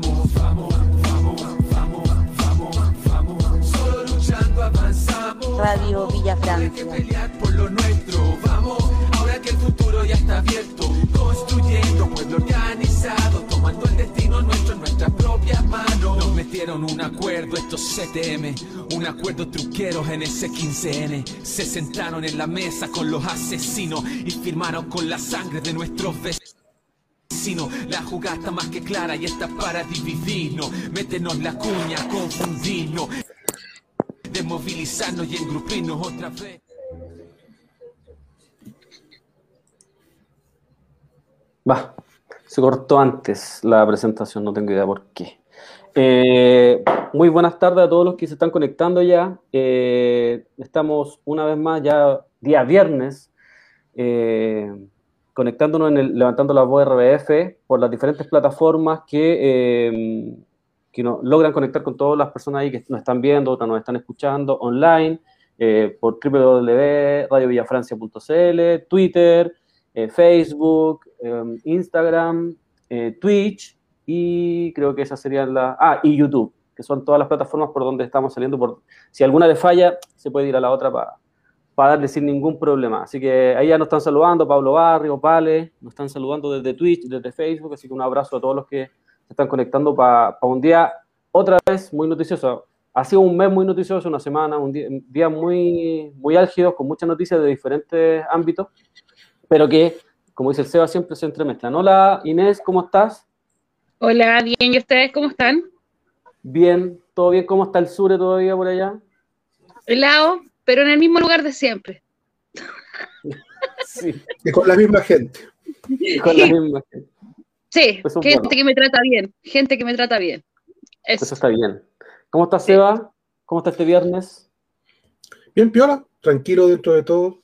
vamos, vamos, vamos, vamos, vamos, vamos. Solo luchando avanzamos. Radio Villa Hay que Francia. pelear por lo nuestro, vamos. Ahora que el futuro ya está abierto, construyendo pueblo organizado, tomando el destino nuestro en nuestras propias manos. Nos metieron un acuerdo estos CTM, un acuerdo truqueros en ese 15N. Se sentaron en la mesa con los asesinos y firmaron con la sangre de nuestros vecinos. La jugada está más que clara y está para dividirnos, meternos la cuña, confundirnos, desmovilizarnos y engrupirnos otra vez. Va, se cortó antes la presentación, no tengo idea por qué. Eh, muy buenas tardes a todos los que se están conectando ya. Eh, estamos una vez más ya día viernes eh, conectándonos en el Levantando la Voz RBF por las diferentes plataformas que, eh, que nos logran conectar con todas las personas ahí que nos están viendo, otras nos están escuchando online, eh, por www.radiovillafrancia.cl, Twitter, eh, Facebook, eh, Instagram, eh, Twitch y creo que esas serían las... Ah, y YouTube, que son todas las plataformas por donde estamos saliendo. Por, si alguna le falla, se puede ir a la otra para darle sin ningún problema. Así que ahí ya nos están saludando, Pablo Barrio, Pale, nos están saludando desde Twitch, desde Facebook, así que un abrazo a todos los que se están conectando para un día, otra vez, muy noticioso. Ha sido un mes muy noticioso, una semana, un día, un día muy, muy álgido, con muchas noticias de diferentes ámbitos, pero que, como dice el Seba, siempre se entremezclan. Hola Inés, ¿cómo estás? Hola, bien, ¿y ustedes cómo están? Bien, ¿todo bien? ¿Cómo está el sur todavía por allá? Helado, pero en el mismo lugar de siempre. Sí, Y con la misma gente. con la misma gente. Sí, Eso es gente bueno. que me trata bien, gente que me trata bien. Eso. Eso está bien. ¿Cómo está Seba? ¿Cómo está este viernes? Bien, piola, tranquilo dentro de todo.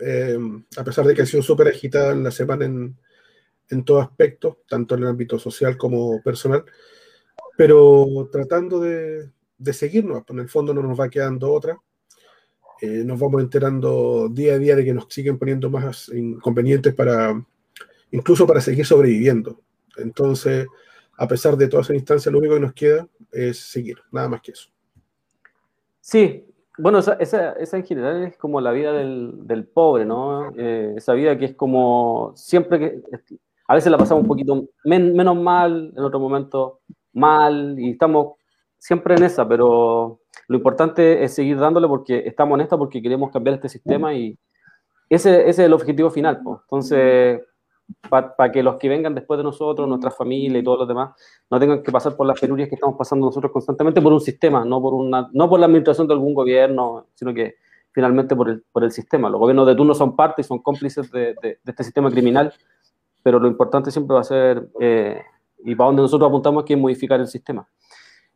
Eh, a pesar de que ha sido súper agitada la semana en, en todo aspecto, tanto en el ámbito social como personal, pero tratando de, de seguirnos, pues en el fondo no nos va quedando otra. Eh, nos vamos enterando día a día de que nos siguen poniendo más inconvenientes para, incluso para seguir sobreviviendo. Entonces, a pesar de todas esas instancias, lo único que nos queda es seguir, nada más que eso. Sí, bueno, esa, esa, en general es como la vida del, del pobre, ¿no? Eh, esa vida que es como siempre que a veces la pasamos un poquito men- menos mal, en otro momento mal, y estamos siempre en esa, pero lo importante es seguir dándole porque estamos en esta, porque queremos cambiar este sistema y ese, es el objetivo final, pues. Entonces, para que los que vengan después de nosotros, nuestra familia y todos los demás, no tengan que pasar por las penurias que estamos pasando nosotros constantemente por un sistema, no por, una, no por la administración de algún gobierno, sino que finalmente por el, por el sistema. Los gobiernos de turno son parte y son cómplices de este sistema criminal, pero lo importante siempre va a ser, eh, y para donde nosotros apuntamos, que es modificar el sistema.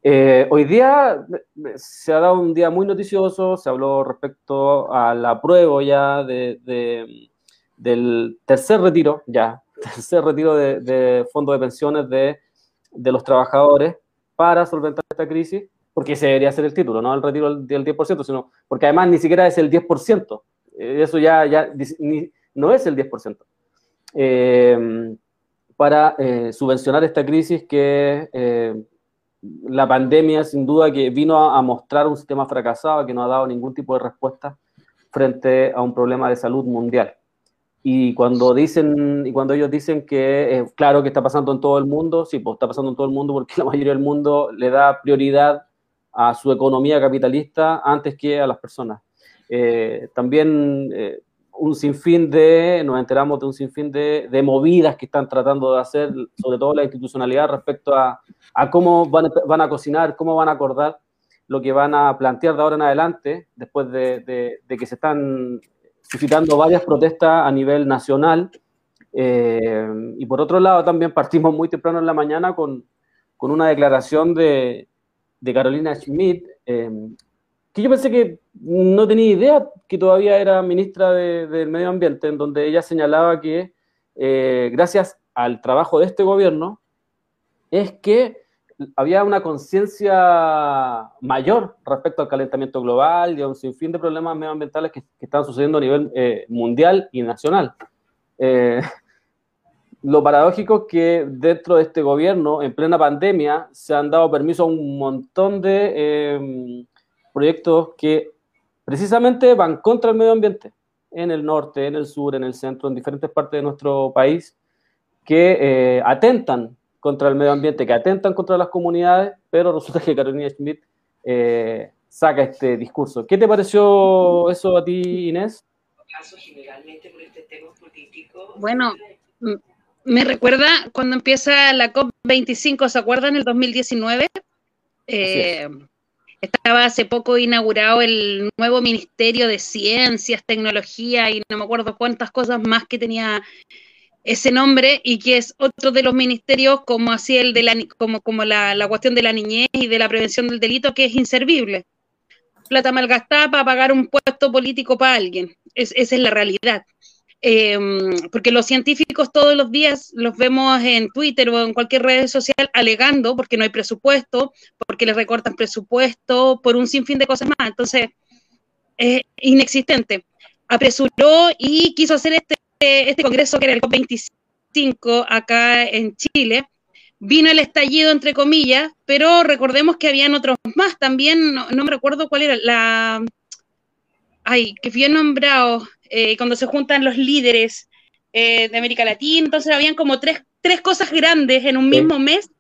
Eh, hoy día eh, se ha dado un día muy noticioso, se habló respecto al apruebo ya de, de- del tercer retiro, ya, tercer retiro de, de fondos de pensiones de, de los trabajadores para solventar esta crisis, porque ese debería ser el título, no el retiro del, del 10%, sino porque además ni siquiera es el 10%, eh, eso ya, ya ni- no es el 10%. Eh, para eh, subvencionar esta crisis que eh, la pandemia sin duda que vino a, mostrar un sistema fracasado que no ha dado ningún tipo de respuesta frente a un problema de salud mundial. Y cuando dicen, y cuando ellos dicen que, eh, claro que está pasando en todo el mundo, sí, pues está pasando en todo el mundo porque la mayoría del mundo le da prioridad a su economía capitalista antes que a las personas. Eh, también eh, un sinfín de, nos enteramos de un sinfín de, de movidas que están tratando de hacer, sobre todo la institucionalidad respecto a, a cómo van, van a cocinar, cómo van a acordar lo que van a plantear de ahora en adelante, después de, de- de que se están suscitando varias protestas a nivel nacional. Eh, y por otro lado, también partimos muy temprano en la mañana con, con una declaración de, de Carolina Schmidt, eh, que yo pensé que no tenía idea que todavía era ministra de- del Medio Ambiente, en donde ella señalaba que eh, gracias al trabajo de este gobierno es que había una conciencia mayor respecto al calentamiento global y a un sinfín de problemas medioambientales que, que están sucediendo a nivel eh, mundial y nacional. Eh, lo paradójico es que dentro de este gobierno, en plena pandemia, se han dado permiso a un montón de em, proyectos que precisamente van contra el medio ambiente, en el norte, en el sur, en el centro, en diferentes partes de nuestro país, que eh, atentan contra el medio ambiente, que atentan contra las comunidades, pero resulta que Carolina Schmidt eh, saca este discurso. ¿Qué te pareció eso a ti, Inés? Bueno, me recuerda cuando empieza la COP25, ¿se acuerdan? El 2019. Eh, estaba hace poco inaugurado el nuevo Ministerio de Ciencias, Tecnología y no me acuerdo cuántas cosas más que tenía ese nombre y que es otro de los ministerios como así el de la como, como la, cuestión de la niñez y de la prevención del delito que es inservible. Plata malgastada para pagar un puesto político para alguien. esa es la realidad. Em, porque los científicos todos los días los vemos en Twitter o en cualquier red social alegando porque no hay presupuesto, porque les recortan presupuesto, por un sinfín de cosas más. Entonces, es inexistente. Apresuró y quiso hacer este, este congreso que era el COP25 acá en Chile. Vino el estallido, entre comillas, pero recordemos que habían otros más también, no, no me recuerdo cuál era, la... Ay, que fui nombrado, eh, cuando se juntan los líderes eh, de América Latina, entonces habían como tres, tres cosas grandes en un mismo mes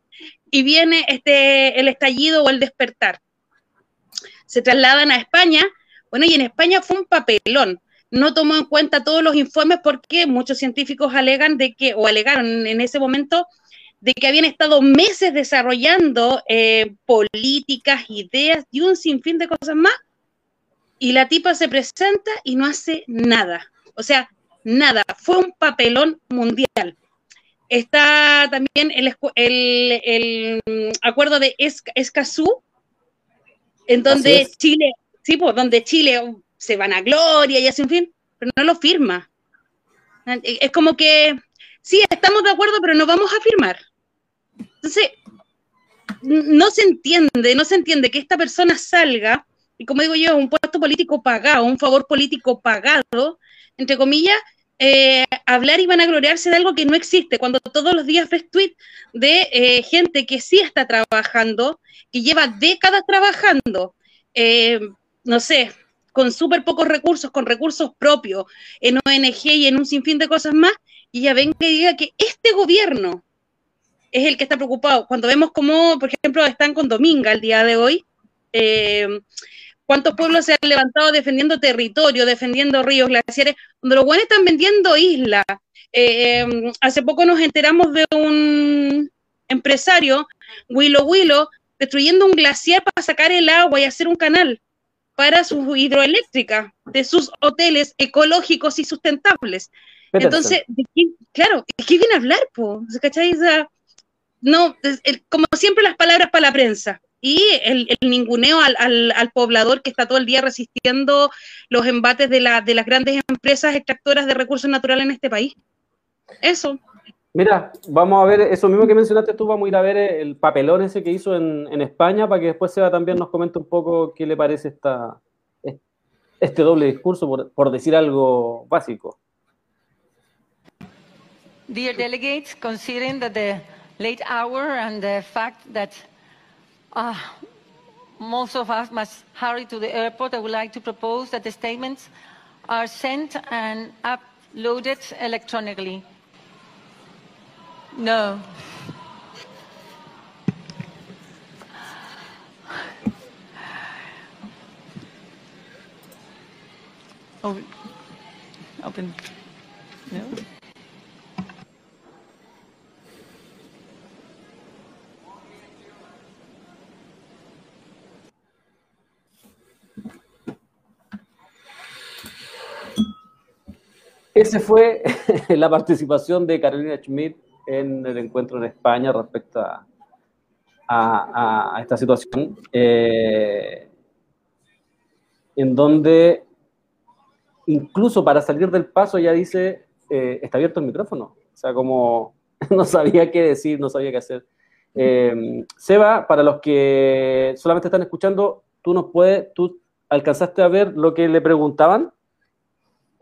y viene este, el estallido o el despertar. Se trasladan a España, bueno, y en España fue un papelón. No tomó en cuenta todos los informes porque muchos científicos alegan de que, o alegaron en ese momento, de que habían estado meses desarrollando eh, políticas, ideas y un sinfín de cosas más y la tipa se presenta y no hace nada. O sea, nada. Fue un papelón mundial. Está también el, acuerdo de Escazú, en donde Chile, sí, pues, donde Chile se van a gloria y hace un fin, pero no lo firma. Es como que, sí, estamos de acuerdo, pero no vamos a firmar. Entonces, no se entiende, no se entiende que esta persona salga y como digo yo, un puesto político pagado, un favor político pagado, entre comillas, eh, hablar y van a gloriarse de algo que no existe, cuando todos los días ves tweets de eh, gente que sí está trabajando, que lleva décadas trabajando, eh, no sé, con súper pocos recursos, con recursos propios, en ONG y en un sinfín de cosas más, y ya venga y diga que este gobierno es el que está preocupado. Cuando vemos cómo, por ejemplo, están con Dominga el día de hoy, ¿Cuántos pueblos se han levantado defendiendo territorio, defendiendo ríos, glaciares, donde los buenos están vendiendo islas? Eh, em, hace poco nos enteramos de un empresario, Willow Willow, destruyendo un glaciar para sacar el agua y hacer un canal para sus hidroeléctricas, de sus hoteles ecológicos y sustentables. Entonces, claro, ¿qué viene a hablar, po? ¿Cachai? no, como siempre las palabras para la prensa y el, ninguneo al, al, poblador que está todo el día resistiendo los embates de, la, de las grandes empresas extractoras de recursos naturales en este país. Eso. Mira, vamos a ver eso mismo que mencionaste tú, vamos a ir a ver el papelón ese que hizo en, en España para que después Seba también nos comente un poco qué le parece esta, este doble discurso, por, por decir algo básico. Dear delegates, considering that the late hour and the fact that Uh, most of us must hurry to the airport. I would like to propose that the statements are sent and uploaded electronically. No. Open. Open. No. Esa fue la participación de Carolina Schmidt en el encuentro en España respecto a, esta situación, eh, en donde incluso para salir del paso ya dice, eh, está abierto el micrófono, o sea, como no sabía qué decir, no sabía qué hacer. Eh, Seba, para los que solamente están escuchando, tú nos puedes, tú alcanzaste a ver lo que le preguntaban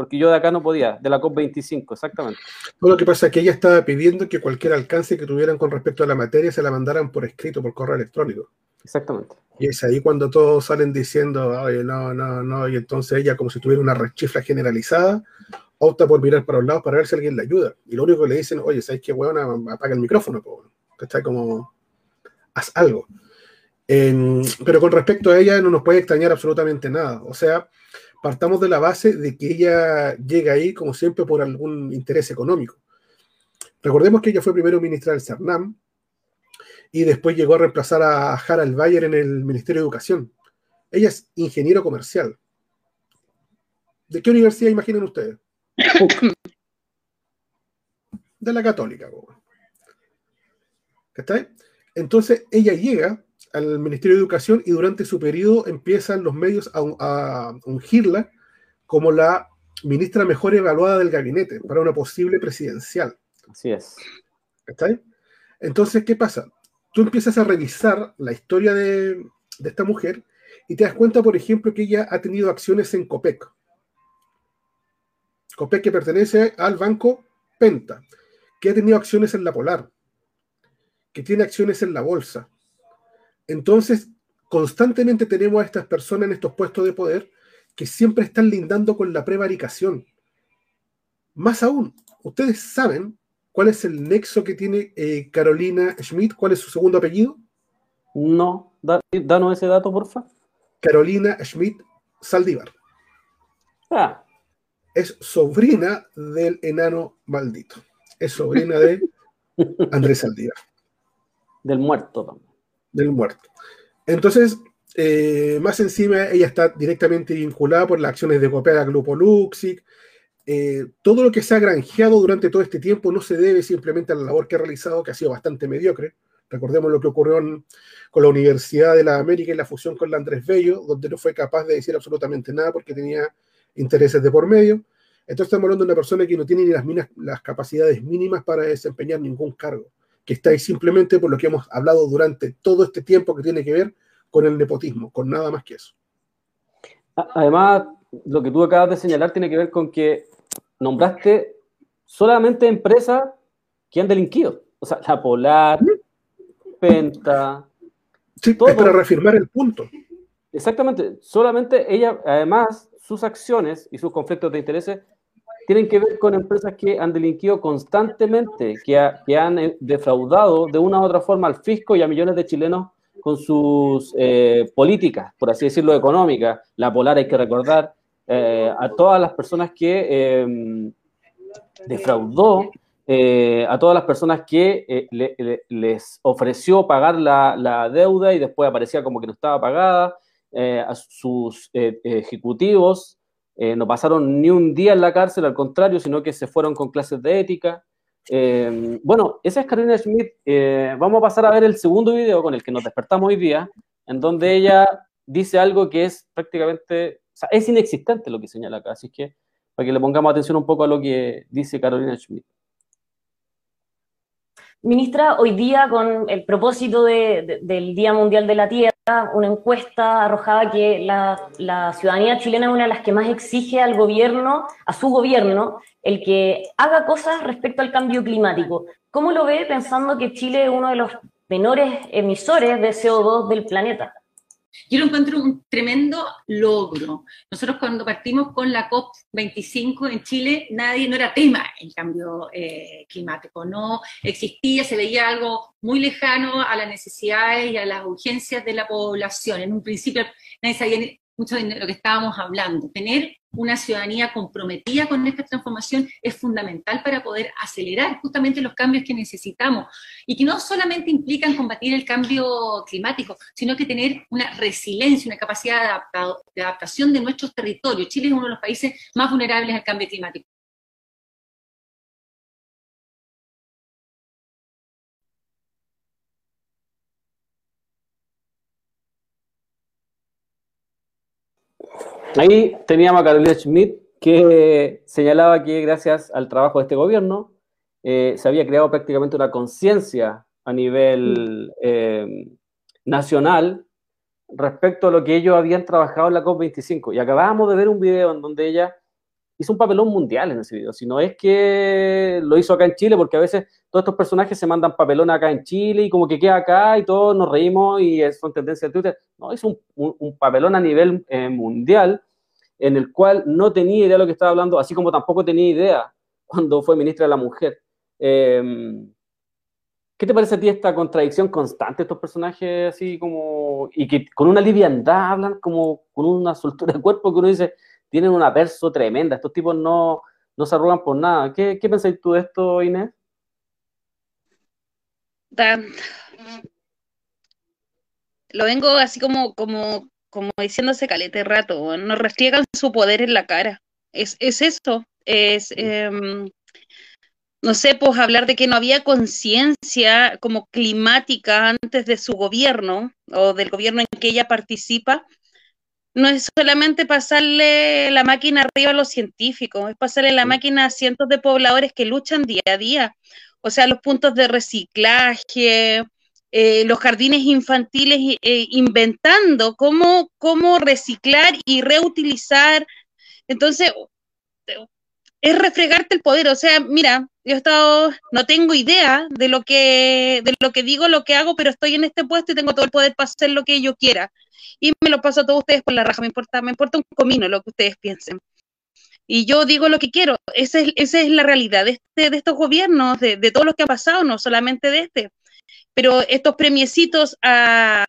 porque yo de acá no podía, de la COP25, exactamente. lo que pasa es que ella estaba pidiendo que cualquier alcance que tuvieran con respecto a la materia se la mandaran por escrito, por correo electrónico. Exactamente. Y es ahí cuando todos salen diciendo, oye, no, no, no, y entonces ella, como si tuviera una rechifla generalizada, opta por mirar para un lado para ver si alguien le ayuda. Y lo único que le dicen, oye, ¿sabes qué, weón? Apaga el micrófono, que está como, haz algo. pero con respecto a ella no nos puede extrañar absolutamente nada. O sea, partamos de la base de que ella llega ahí, como siempre, por algún interés económico. Recordemos que ella fue primero ministra del CERNAM, y después llegó a reemplazar a Harald Bayer en el Ministerio de Educación. Ella es ingeniero comercial. ¿De qué universidad imaginan ustedes? De la católica. ¿Está? Entonces ella llega al Ministerio de Educación y durante su periodo empiezan los medios a, ungirla como la ministra mejor evaluada del gabinete para una posible presidencial. Así es. ¿Está? Entonces, ¿qué pasa? tú empiezas a revisar la historia de, esta mujer y te das cuenta, por ejemplo, que ella ha tenido acciones en COPEC. COPEC que pertenece al banco Penta, que ha tenido acciones en la Polar, que tiene acciones en la bolsa. Entonces, constantemente tenemos a estas personas en estos puestos de poder que siempre están lindando con la prevaricación. Más aún, ustedes saben ¿Cuál es el nexo que tiene eh, Carolina Schmidt? ¿Cuál es su segundo apellido? No, danos ese dato, porfa. Carolina Schmidt Saldívar. Ah. Es sobrina del enano maldito. Es sobrina de Andrés Saldívar. Del muerto también. Del muerto. Entonces, eh, más encima, ella está directamente vinculada por las acciones de Copea Grupo Luxic, eh, todo lo que se ha granjeado durante todo este tiempo no se debe simplemente a la labor que ha realizado, que ha sido bastante mediocre. Recordemos lo que ocurrió con la Universidad de la América y la fusión con la Andrés Bello, donde no fue capaz de decir absolutamente nada porque tenía intereses de por medio. Entonces estamos hablando de una persona que no tiene ni las, las capacidades mínimas para desempeñar ningún cargo, que está ahí simplemente por lo que hemos hablado durante todo este tiempo que tiene que ver con el nepotismo, con nada más que eso. Además, lo que tú acabas de señalar tiene que ver con que nombraste solamente empresas que han delinquido. O sea, la Polar, Penta. Sí, todo. para reafirmar el punto. Exactamente. Solamente ella, además, sus acciones y sus conflictos de intereses tienen que ver con empresas que han delinquido constantemente, que, han eh, defraudado de una u otra forma al fisco y a millones de chilenos con sus eh, políticas, por así decirlo, económicas. La Polar, hay que recordar, eh, a todas las personas que em, defraudó, eh, a todas las personas que les ofreció pagar la, deuda y después aparecía como que no estaba pagada, a sus ejecutivos no pasaron ni un día en la cárcel, al contrario, sino que se fueron con clases de ética. Em, bueno, esa es Carolina Schmidt. vamos a pasar a ver el segundo video con el que nos despertamos hoy día, en donde ella dice algo que es prácticamente es inexistente lo que señala acá, así que para que le pongamos atención un poco a lo que dice Carolina Schmidt. Ministra, hoy día con el propósito del Día Mundial de la Tierra, una encuesta arrojaba que la, ciudadanía chilena es una de las que más exige al gobierno, a su gobierno, el que haga cosas respecto al cambio climático. ¿Cómo lo ve pensando que Chile es uno de los menores emisores de CO2 del planeta? Yo lo encuentro un tremendo logro. Nosotros cuando partimos con la COP25 en Chile, nadie, no era tema el cambio eh, climático, no existía, se veía algo muy lejano a las necesidades y a las urgencias de la población. En un principio nadie sabía mucho de lo que estábamos hablando. Tener una ciudadanía comprometida con esta transformación es fundamental para poder acelerar justamente los cambios que necesitamos y que no solamente implican combatir el cambio climático, sino que tener una resiliencia, una capacidad de, adaptación de nuestros territorios. Chile es uno de los países más vulnerables al cambio climático. Ahí teníamos a Carolina Schmidt que señalaba que gracias al trabajo de este gobierno eh, se había creado prácticamente una conciencia a nivel eh, nacional respecto a lo que ellos habían trabajado en la COP25. Y acabábamos de ver un video en donde ella hizo un papelón mundial en ese video, si no es que lo hizo acá en Chile, porque a veces todos estos personajes se mandan papelón acá en Chile y como que queda acá y todos nos reímos y son tendencias de Twitter. No, hizo un, papelón a nivel eh, mundial en el cual no tenía idea de lo que estaba hablando, así como tampoco tenía idea cuando fue ministra de la Mujer. Em, ¿Qué te parece a ti esta contradicción constante estos personajes así como, y que con una liviandad hablan como con una soltura de cuerpo que uno dice, tienen una perso tremenda, estos tipos no, no se arrugan por nada. ¿Qué, qué pensáis tú de esto, Inés? Lo vengo así como, como, como diciéndose calete rato, nos restriegan su poder en la cara. Es, es eso, es, em, no sé, pues hablar de que no había conciencia como climática antes de su gobierno o del gobierno en que ella participa, no es solamente pasarle la máquina arriba a los científicos, es pasarle la máquina a cientos de pobladores que luchan día a día. O sea, los puntos de reciclaje, eh, los jardines infantiles eh, inventando cómo, cómo reciclar y reutilizar. Entonces, es refregarte el poder. O sea, mira, yo he estado, no tengo idea de lo que, de lo que digo, lo que hago, pero estoy en este puesto y tengo todo el poder para hacer lo que yo quiera y me lo paso a todos ustedes por la raja, me importa, me importa un comino lo que ustedes piensen. Y yo digo lo que quiero, esa es, es la realidad de, este, de estos gobiernos, de, de todo lo que ha pasado, no solamente de este. Pero estos premiecitos a,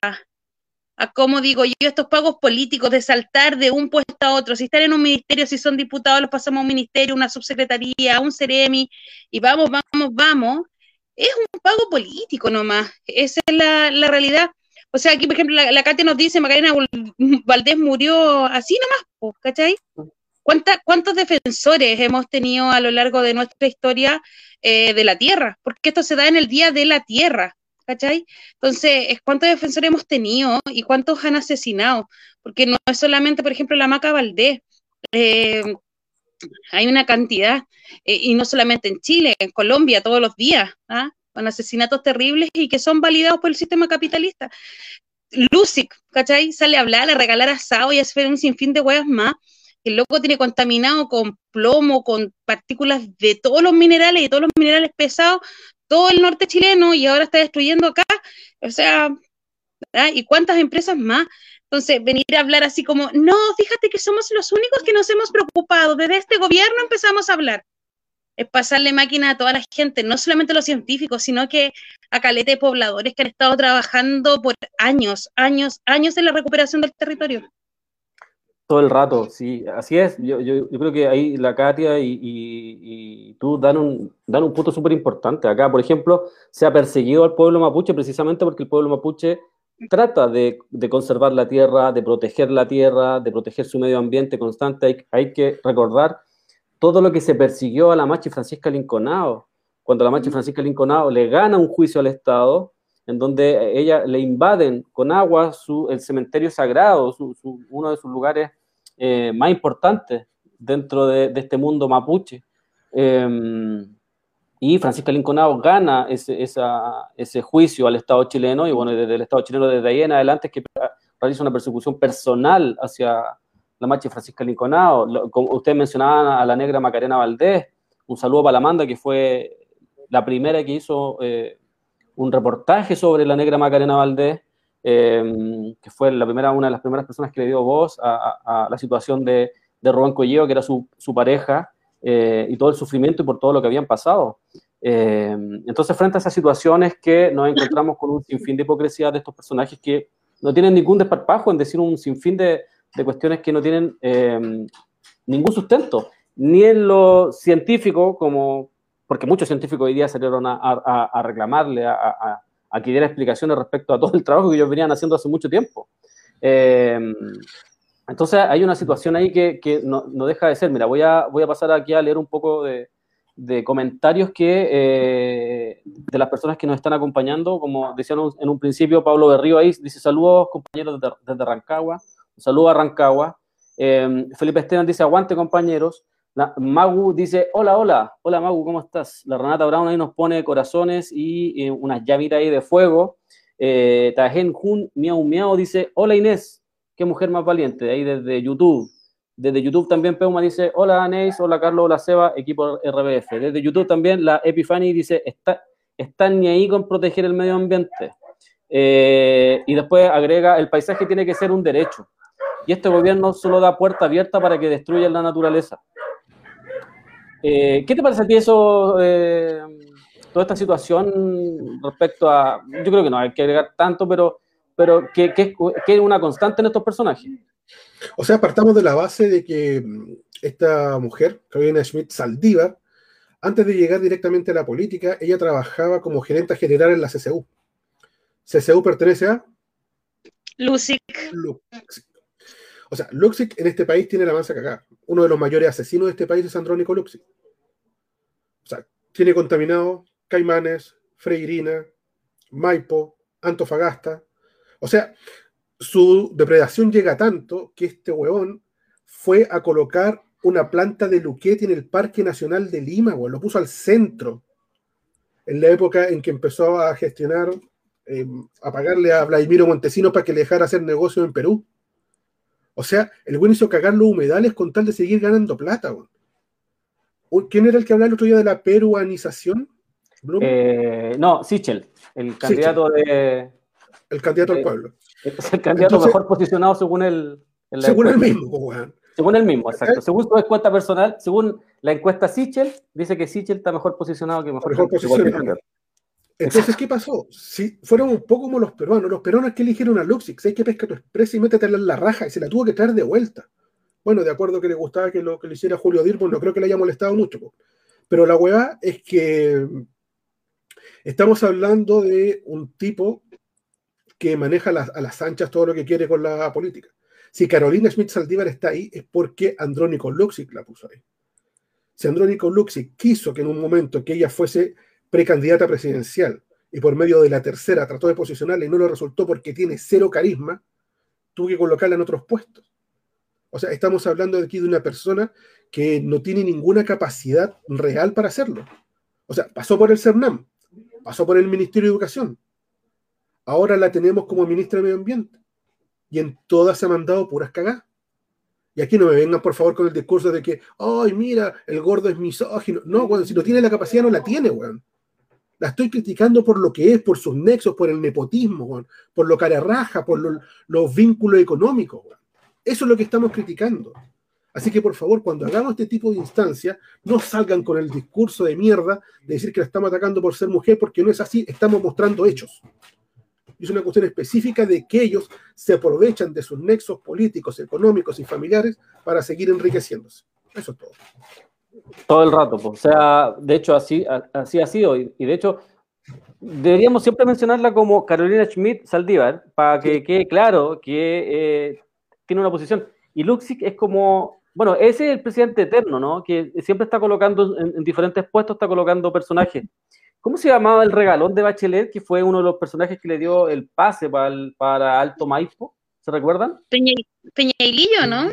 a como digo yo, estos pagos políticos de saltar de un puesto a otro, si están en un ministerio, si son diputados, los pasamos a un ministerio, una subsecretaría, un CEREMI, y vamos, vamos, vamos, es un pago político nomás, esa es la, la realidad. O sea, aquí, por ejemplo, la, la nos dice, Macarena Valdés murió así nomás, ¿cachai? ¿Cuántos defensores hemos tenido a lo largo de nuestra historia eh, de la Tierra? Porque esto se da en el Día de la Tierra, ¿cachai? Entonces, ¿cuántos defensores hemos tenido y cuántos han asesinado? Porque no es solamente, por ejemplo, la Maca Valdés. Eh, hay una cantidad, eh, y no solamente en Chile, en Colombia, todos los días. ¿ah? con asesinatos terribles y que son validados por el sistema capitalista. Lucic, ¿cachai? Sale a hablar, a regalar asado y a hacer un sinfín de huevas más. El loco tiene contaminado con plomo, con partículas de todos los minerales y todos los minerales pesados, todo el norte chileno y ahora está destruyendo acá. O sea, ¿y cuántas empresas más? Entonces, venir a hablar así como, no, fíjate que somos los únicos que nos hemos preocupado, desde este gobierno empezamos a hablar es pasarle máquina a toda la gente, no solamente a los científicos, sino que a calete de pobladores que han estado trabajando por años, años, años en la recuperación del territorio. Todo el rato, sí, así es. Yo, yo, creo que ahí la Katia y, tú dan un, dan un punto súper importante. Acá, por ejemplo, se ha perseguido al pueblo mapuche precisamente porque el pueblo mapuche trata de, de, conservar la tierra, de proteger la tierra, de proteger su medio ambiente constante. Hay, hay que recordar todo lo que se persiguió a la Machi Francisca Linconao, cuando la Machi Francisca Linconao le gana un juicio al Estado, en donde ella le invaden con agua su, el cementerio sagrado, uno de sus lugares eh, más importantes dentro de, este mundo mapuche. Em, y Francisca Linconao gana ese, ese juicio al Estado chileno, y bueno, desde el Estado chileno desde ahí en adelante es que realiza una persecución personal hacia, la Machi Francisca Linconao, como ustedes mencionaban a la negra Macarena Valdés, un saludo para la Amanda, que fue la primera que hizo eh, un reportaje sobre la negra Macarena Valdés, eh, que fue la primera, una de las primeras personas que le dio voz a, la situación de, de Rubén Colleo, que era su, pareja, eh, y todo el sufrimiento y por todo lo que habían pasado. entonces, frente a esas situaciones que nos encontramos con un sinfín de hipocresía de estos personajes que no tienen ningún desparpajo en decir un sinfín de, de cuestiones que no tienen eh, ningún sustento, ni en lo científico, como, porque muchos científicos hoy día salieron a, a, reclamarle, a, a, que diera explicaciones respecto a todo el trabajo que ellos venían haciendo hace mucho tiempo. Eh, entonces hay una situación ahí que, no, no, deja de ser. Mira, voy a, voy a pasar aquí a leer un poco de, de comentarios que eh, de las personas que nos están acompañando, como decían en un principio, Pablo Berrío ahí dice saludos compañeros desde, desde Rancagua, a Rancagua. Em, Felipe Esteban dice, aguante compañeros. Magu dice, hola, hola, hola Magu, ¿cómo estás? La Renata Brown ahí nos pone corazones y unas llamitas ahí de fuego. Eh, Tajen Jun Miau Miau dice, hola Inés, qué mujer más valiente, ahí desde YouTube. Desde YouTube también Peuma dice, hola Neis, hola Carlos, hola Seba, equipo RBF. Desde YouTube también la Epifani dice, está, están ni ahí con proteger el medio ambiente. Eh, y después agrega, el paisaje tiene que ser un derecho. Y este gobierno solo da puerta abierta para que destruyan la naturaleza. Eh, ¿Qué te parece a ti eso, eh, toda esta situación respecto a, yo creo que no hay que agregar tanto, pero, pero que, que, que es una constante en estos personajes? O sea, partamos de la base de que esta mujer, Carolina Schmidt Saldívar, antes de llegar directamente a la política, ella trabajaba como gerente general en la CCU. CCU pertenece a Lucic. Luxic. O sea, Luxic en este país tiene la mansa cagada. Uno de los mayores asesinos de este país es Andrónico Luxic. O sea, tiene contaminado Caimanes, Freirina, Maipo, Antofagasta. O sea, su depredación llega tanto que este huevón fue a colocar una planta de Luquetti en el Parque Nacional de Lima, weón. Lo puso al centro. En la época en que empezó a gestionar, eh, a pagarle a Vladimiro Montesinos para que le dejara hacer negocio en Perú. O sea, el güey hizo cagar los humedales con tal de seguir ganando plata, weón. ¿Quién era el que hablaba el otro día de la peruanización? Eh, no, Sichel, el candidato Sichel. de. El candidato Eh, al pueblo. Es el candidato Entonces- mejor posicionado según el. Según el mismo, weón. Según el mismo, exacto. Según su encuesta personal, según la encuesta Sichel, dice que Sichel está mejor posicionado que mejor, Mejor posicionado. Entonces, ¿qué pasó? Si fueron un poco como los peruanos, los peruanos que eligieron a Luxix, hay que pesca tu expresa y métetela en la raja, y se la tuvo que traer de vuelta. Bueno, de acuerdo que le gustaba que lo que le hiciera Julio Dirbo, no creo que le haya molestado mucho. po. Pero la weá es que estamos hablando de un tipo que maneja las- a las anchas todo lo que quiere con la política. Si Carolina Schmidt Saldívar está ahí, es porque Andrónico Luxic la puso ahí. Si Andrónico Luxic quiso que en un momento que ella fuese precandidata presidencial y por medio de la tercera trató de posicionarla y no lo resultó porque tiene cero carisma, tuvo que colocarla en otros puestos. O sea, estamos hablando aquí de una persona que no tiene ninguna capacidad real para hacerlo. O sea, pasó por el CERNAM, pasó por el Ministerio de Educación, ahora la tenemos como ministra de Medio Ambiente y en todas se ha mandado puras cagadas. Y aquí no me vengan, por favor, con el discurso de que, ay, mira, el gordo es misógino. No, weón, si no tiene la capacidad, no la tiene, weón. La estoy criticando por lo que es, por sus nexos, por el nepotismo, por lo cara raja, por lo- los vínculos económicos. Eso es lo que estamos criticando. Así que, por favor, cuando hagamos este tipo de instancias, no salgan con el discurso de mierda de decir que la estamos atacando por ser mujer, porque no es así, estamos mostrando hechos. Es una cuestión específica de que ellos se aprovechan de sus nexos políticos, económicos y familiares para seguir enriqueciéndose. Eso es todo. Todo el rato, pues. o sea, de hecho así, así ha sido. Y, y de hecho, deberíamos siempre mencionarla como Carolina Schmidt Saldívar, para que quede claro que eh, tiene una posición. Y Luxic es como, bueno, ese es el presidente eterno, ¿no? Que siempre está colocando en, en diferentes puestos, está colocando personajes. ¿Cómo se llamaba el regalón de Bachelet, que fue uno de los personajes que le dio el pase para, el- para Alto Maipo? ¿Se recuerdan? Peña, Peñailillo, ¿no?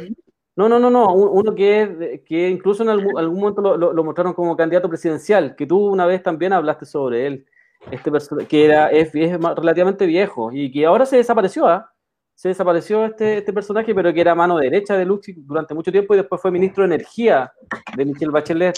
No, no, no, no, un- uno que, es- que incluso en algún, algún momento lo, lo- lo mostraron como candidato presidencial, que tú una vez también hablaste sobre él, este que era, es, relativamente viejo y que ahora se desapareció, ¿ah? Se desapareció este, este personaje, pero que era mano derecha de Luxi durante mucho tiempo y después fue ministro de Energía de Michelle Bachelet.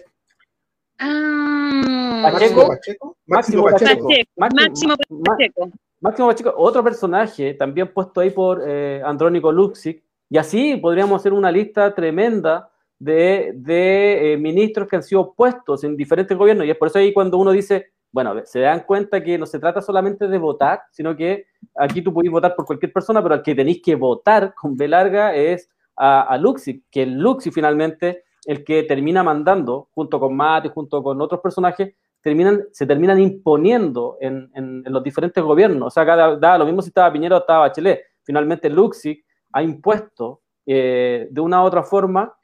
Ah, Pacheco. Máximo Pacheco. Máximo Pacheco. Máximo- Pacheco. Máximo Pacheco, otro personaje también puesto ahí por eh, Andrónico Luxic, y así podríamos hacer una lista tremenda de, de, eh, ministros que han sido puestos en diferentes gobiernos, y es por eso ahí cuando uno dice, bueno, se dan cuenta que no se trata solamente de votar, sino que aquí tú podés votar por cualquier persona, pero al que tenéis que votar con B larga es a, a Luxic, que el Luxic finalmente el que termina mandando, junto con Mate, junto con otros personajes, terminan, se terminan imponiendo en, en- los diferentes gobiernos. O sea, cada, da lo mismo si estaba Piñero o estaba Bachelet. Finalmente, Luxic ha impuesto eh, de una u otra forma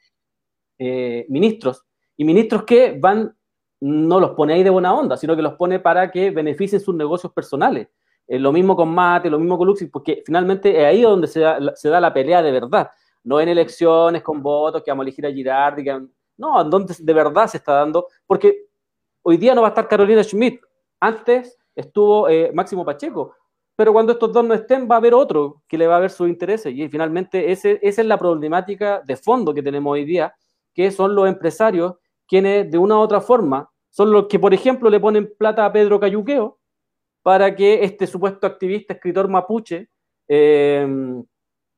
eh, ministros. Y ministros que van, no los pone ahí de buena onda, sino que los pone para que beneficien sus negocios personales. Eh, lo mismo con Mate, lo mismo con Luxic, porque finalmente es ahí donde se da, se da la pelea de verdad. No en elecciones con votos, que vamos a elegir a Girardi, que, no, donde de verdad se está dando, porque hoy día no va a estar Carolina Schmidt. Antes estuvo eh, Máximo Pacheco. Pero cuando estos dos no estén va a haber otro que le va a ver sus intereses. Y finalmente ese, esa es la problemática de fondo que tenemos hoy día, que son los empresarios quienes de una u otra forma son los que, por ejemplo, le ponen plata a Pedro Cayuqueo para que este supuesto activista, escritor mapuche, eh,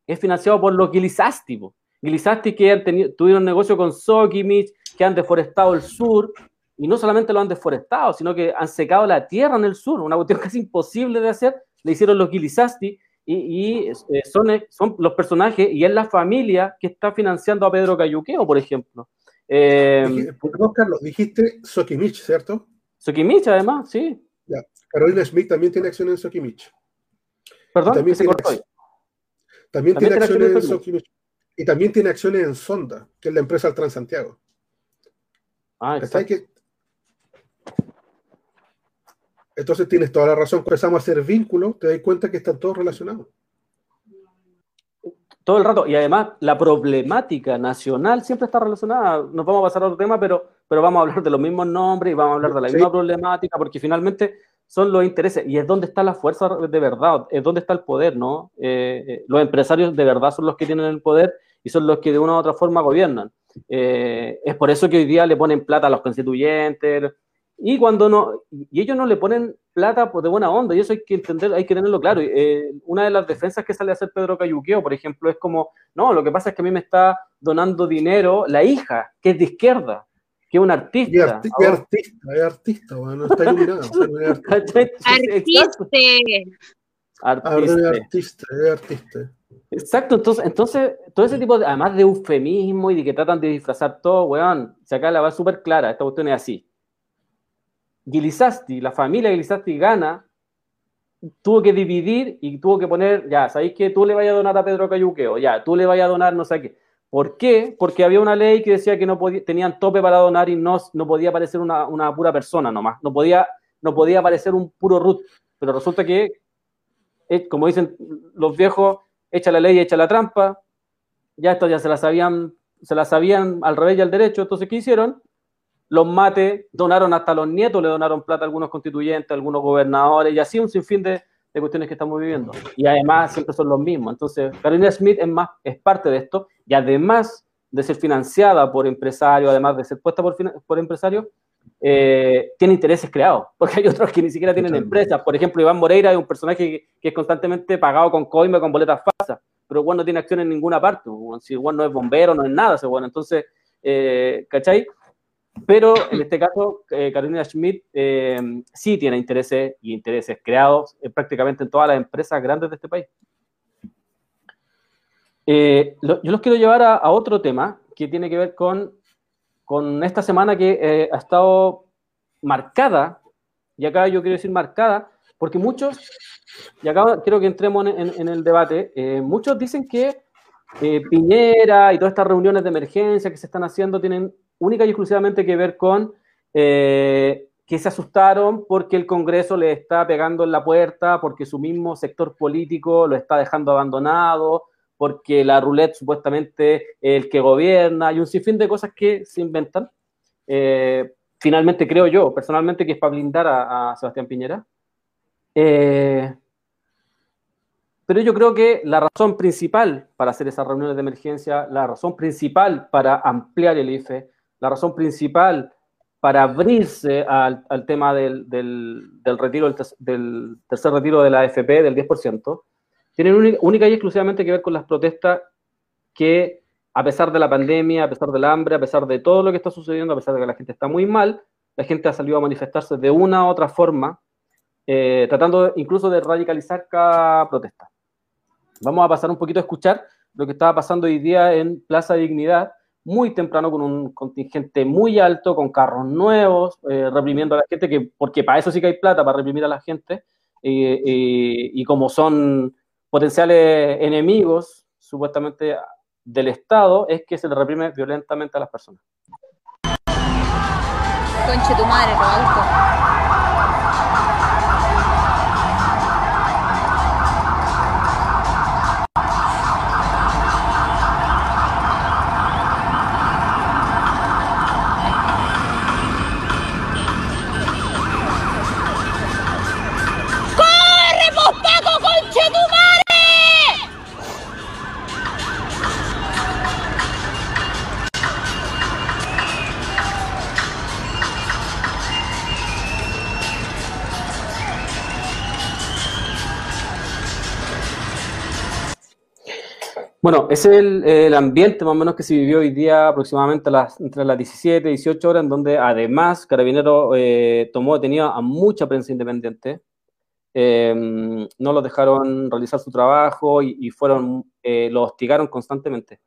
es financiado por los Gilizasti. Gilizasti que han tenido, tuvieron negocio con Sokimich, que han deforestado el sur, y no solamente lo han deforestado, sino que han secado la tierra en el sur, una cuestión casi imposible de hacer, le hicieron los Gilizasti, y, eh, son, eh, son los personajes, y es la familia que está financiando a Pedro Cayuqueo, por ejemplo. Eh, Carlos, dijiste Sokimich, ¿cierto? Sokimich, además, sí. Ya. Carolina Smith también tiene acciones en Sokimich. Perdón, también, tiene, también, también, tiene, acciones en Sokimich. Y también tiene acciones en Sonda, que es la empresa del Transantiago. Ah, exacto. Que, entonces tienes toda la razón. Empezamos a hacer vínculos, te das cuenta que están todos relacionados. Todo el rato. Y además, la problemática nacional siempre está relacionada. Nos vamos a pasar a otro tema, pero, pero vamos a hablar de los mismos nombres y vamos a hablar de la misma problemática, porque finalmente son los intereses. Y es donde está la fuerza de verdad, es donde está el poder, ¿no? Eh, eh, los empresarios de verdad son los que tienen el poder y son los que de una u otra forma gobiernan. Eh, es por eso que hoy día le ponen plata a los constituyentes, y cuando no, y ellos no le ponen plata pues, de buena onda, y eso hay que entender, hay que tenerlo claro. Eh, una de las defensas que sale a hacer Pedro Cayuqueo, por ejemplo, es como, no, lo que pasa es que a mí me está donando dinero la hija, que es de izquierda, que es un artista. Y arti es artista, es artista, bueno, está iluminado. artista. Artista. artista, es artista. Exacto, entonces, entonces, todo ese tipo, de, además de eufemismo y de que tratan de disfrazar todo, weón, se acá la va súper clara, esta cuestión es así. Gilizasti, la familia Gilizasti gana, tuvo que dividir y tuvo que poner, ya, ¿sabéis que tú le vayas a donar a Pedro Cayuqueo? Ya, tú le vayas a donar no sé qué. ¿Por qué? Porque había una ley que decía que no podía, tenían tope para donar y no, no podía aparecer una, una, pura persona nomás, no podía, no podía aparecer un puro root. Pero resulta que, eh, como dicen los viejos, echa la ley, echa la trampa, ya esto ya se la sabían, se la sabían al revés y al derecho, entonces ¿qué hicieron? Los mates, donaron hasta los nietos, le donaron plata a algunos constituyentes, a algunos gobernadores, y así un sinfín de, de cuestiones que estamos viviendo. Y además siempre son los mismos. Entonces, Carolina Smith es, más, es parte de esto, y además de ser financiada por empresarios, además de ser puesta por, por empresarios, eh, tiene intereses creados, porque hay otros que ni siquiera tienen empresas. Por ejemplo, Iván Moreira es un personaje que, es constantemente pagado con coima, con boletas falsas, pero Juan no tiene acción en ninguna parte. Si Juan no es bombero, no es nada, bueno. Entonces, eh, ¿cachai? Pero en este caso, eh, Carolina Schmidt eh, sí tiene intereses y intereses creados eh, prácticamente en todas las empresas grandes de este país. yo los quiero llevar a, otro tema que tiene que ver con, con esta semana que ha estado marcada, y acá yo quiero decir marcada, porque muchos, y acá quiero que entremos en, en el debate, muchos dicen que Piñera y todas estas reuniones de emergencia que se están haciendo tienen única y exclusivamente que ver con eh, que se asustaron porque el Congreso le está pegando en la puerta, porque su mismo sector político lo está dejando abandonado, porque la roulette supuestamente es el que gobierna, y un sinfín de cosas que se inventan. Eh, finalmente creo yo, personalmente, que es para blindar a, Sebastián Piñera. Eh, pero yo creo que la razón principal para hacer esas reuniones de emergencia, la razón principal para ampliar el IFE, la razón principal para abrirse al, tema del, retiro del, tercer retiro de la AFP del 10%, tienen única y exclusivamente que ver con las protestas que, a pesar de la pandemia, a pesar del hambre, a pesar de todo lo que está sucediendo, a pesar de que la gente está muy mal, la gente ha salido a manifestarse de una u otra forma, eh, tratando incluso de radicalizar cada protesta. Vamos a pasar un poquito a escuchar lo que estaba pasando hoy día en Plaza Dignidad, muy temprano con un contingente muy alto, con carros nuevos, eh, reprimiendo a la gente, que, porque para eso sí que hay plata, para reprimir a la gente, y como son potenciales enemigos, supuestamente, del Estado, es que se le reprime violentamente a las personas. Conche tu madre, Bueno, ese es el, ambiente más o menos que se vivió hoy día aproximadamente entre las 17 y 18 horas, en donde además Carabinero eh, tomó detenido a mucha prensa independiente, eh, no los dejaron realizar su trabajo y, y fueron, eh, lo hostigaron constantemente.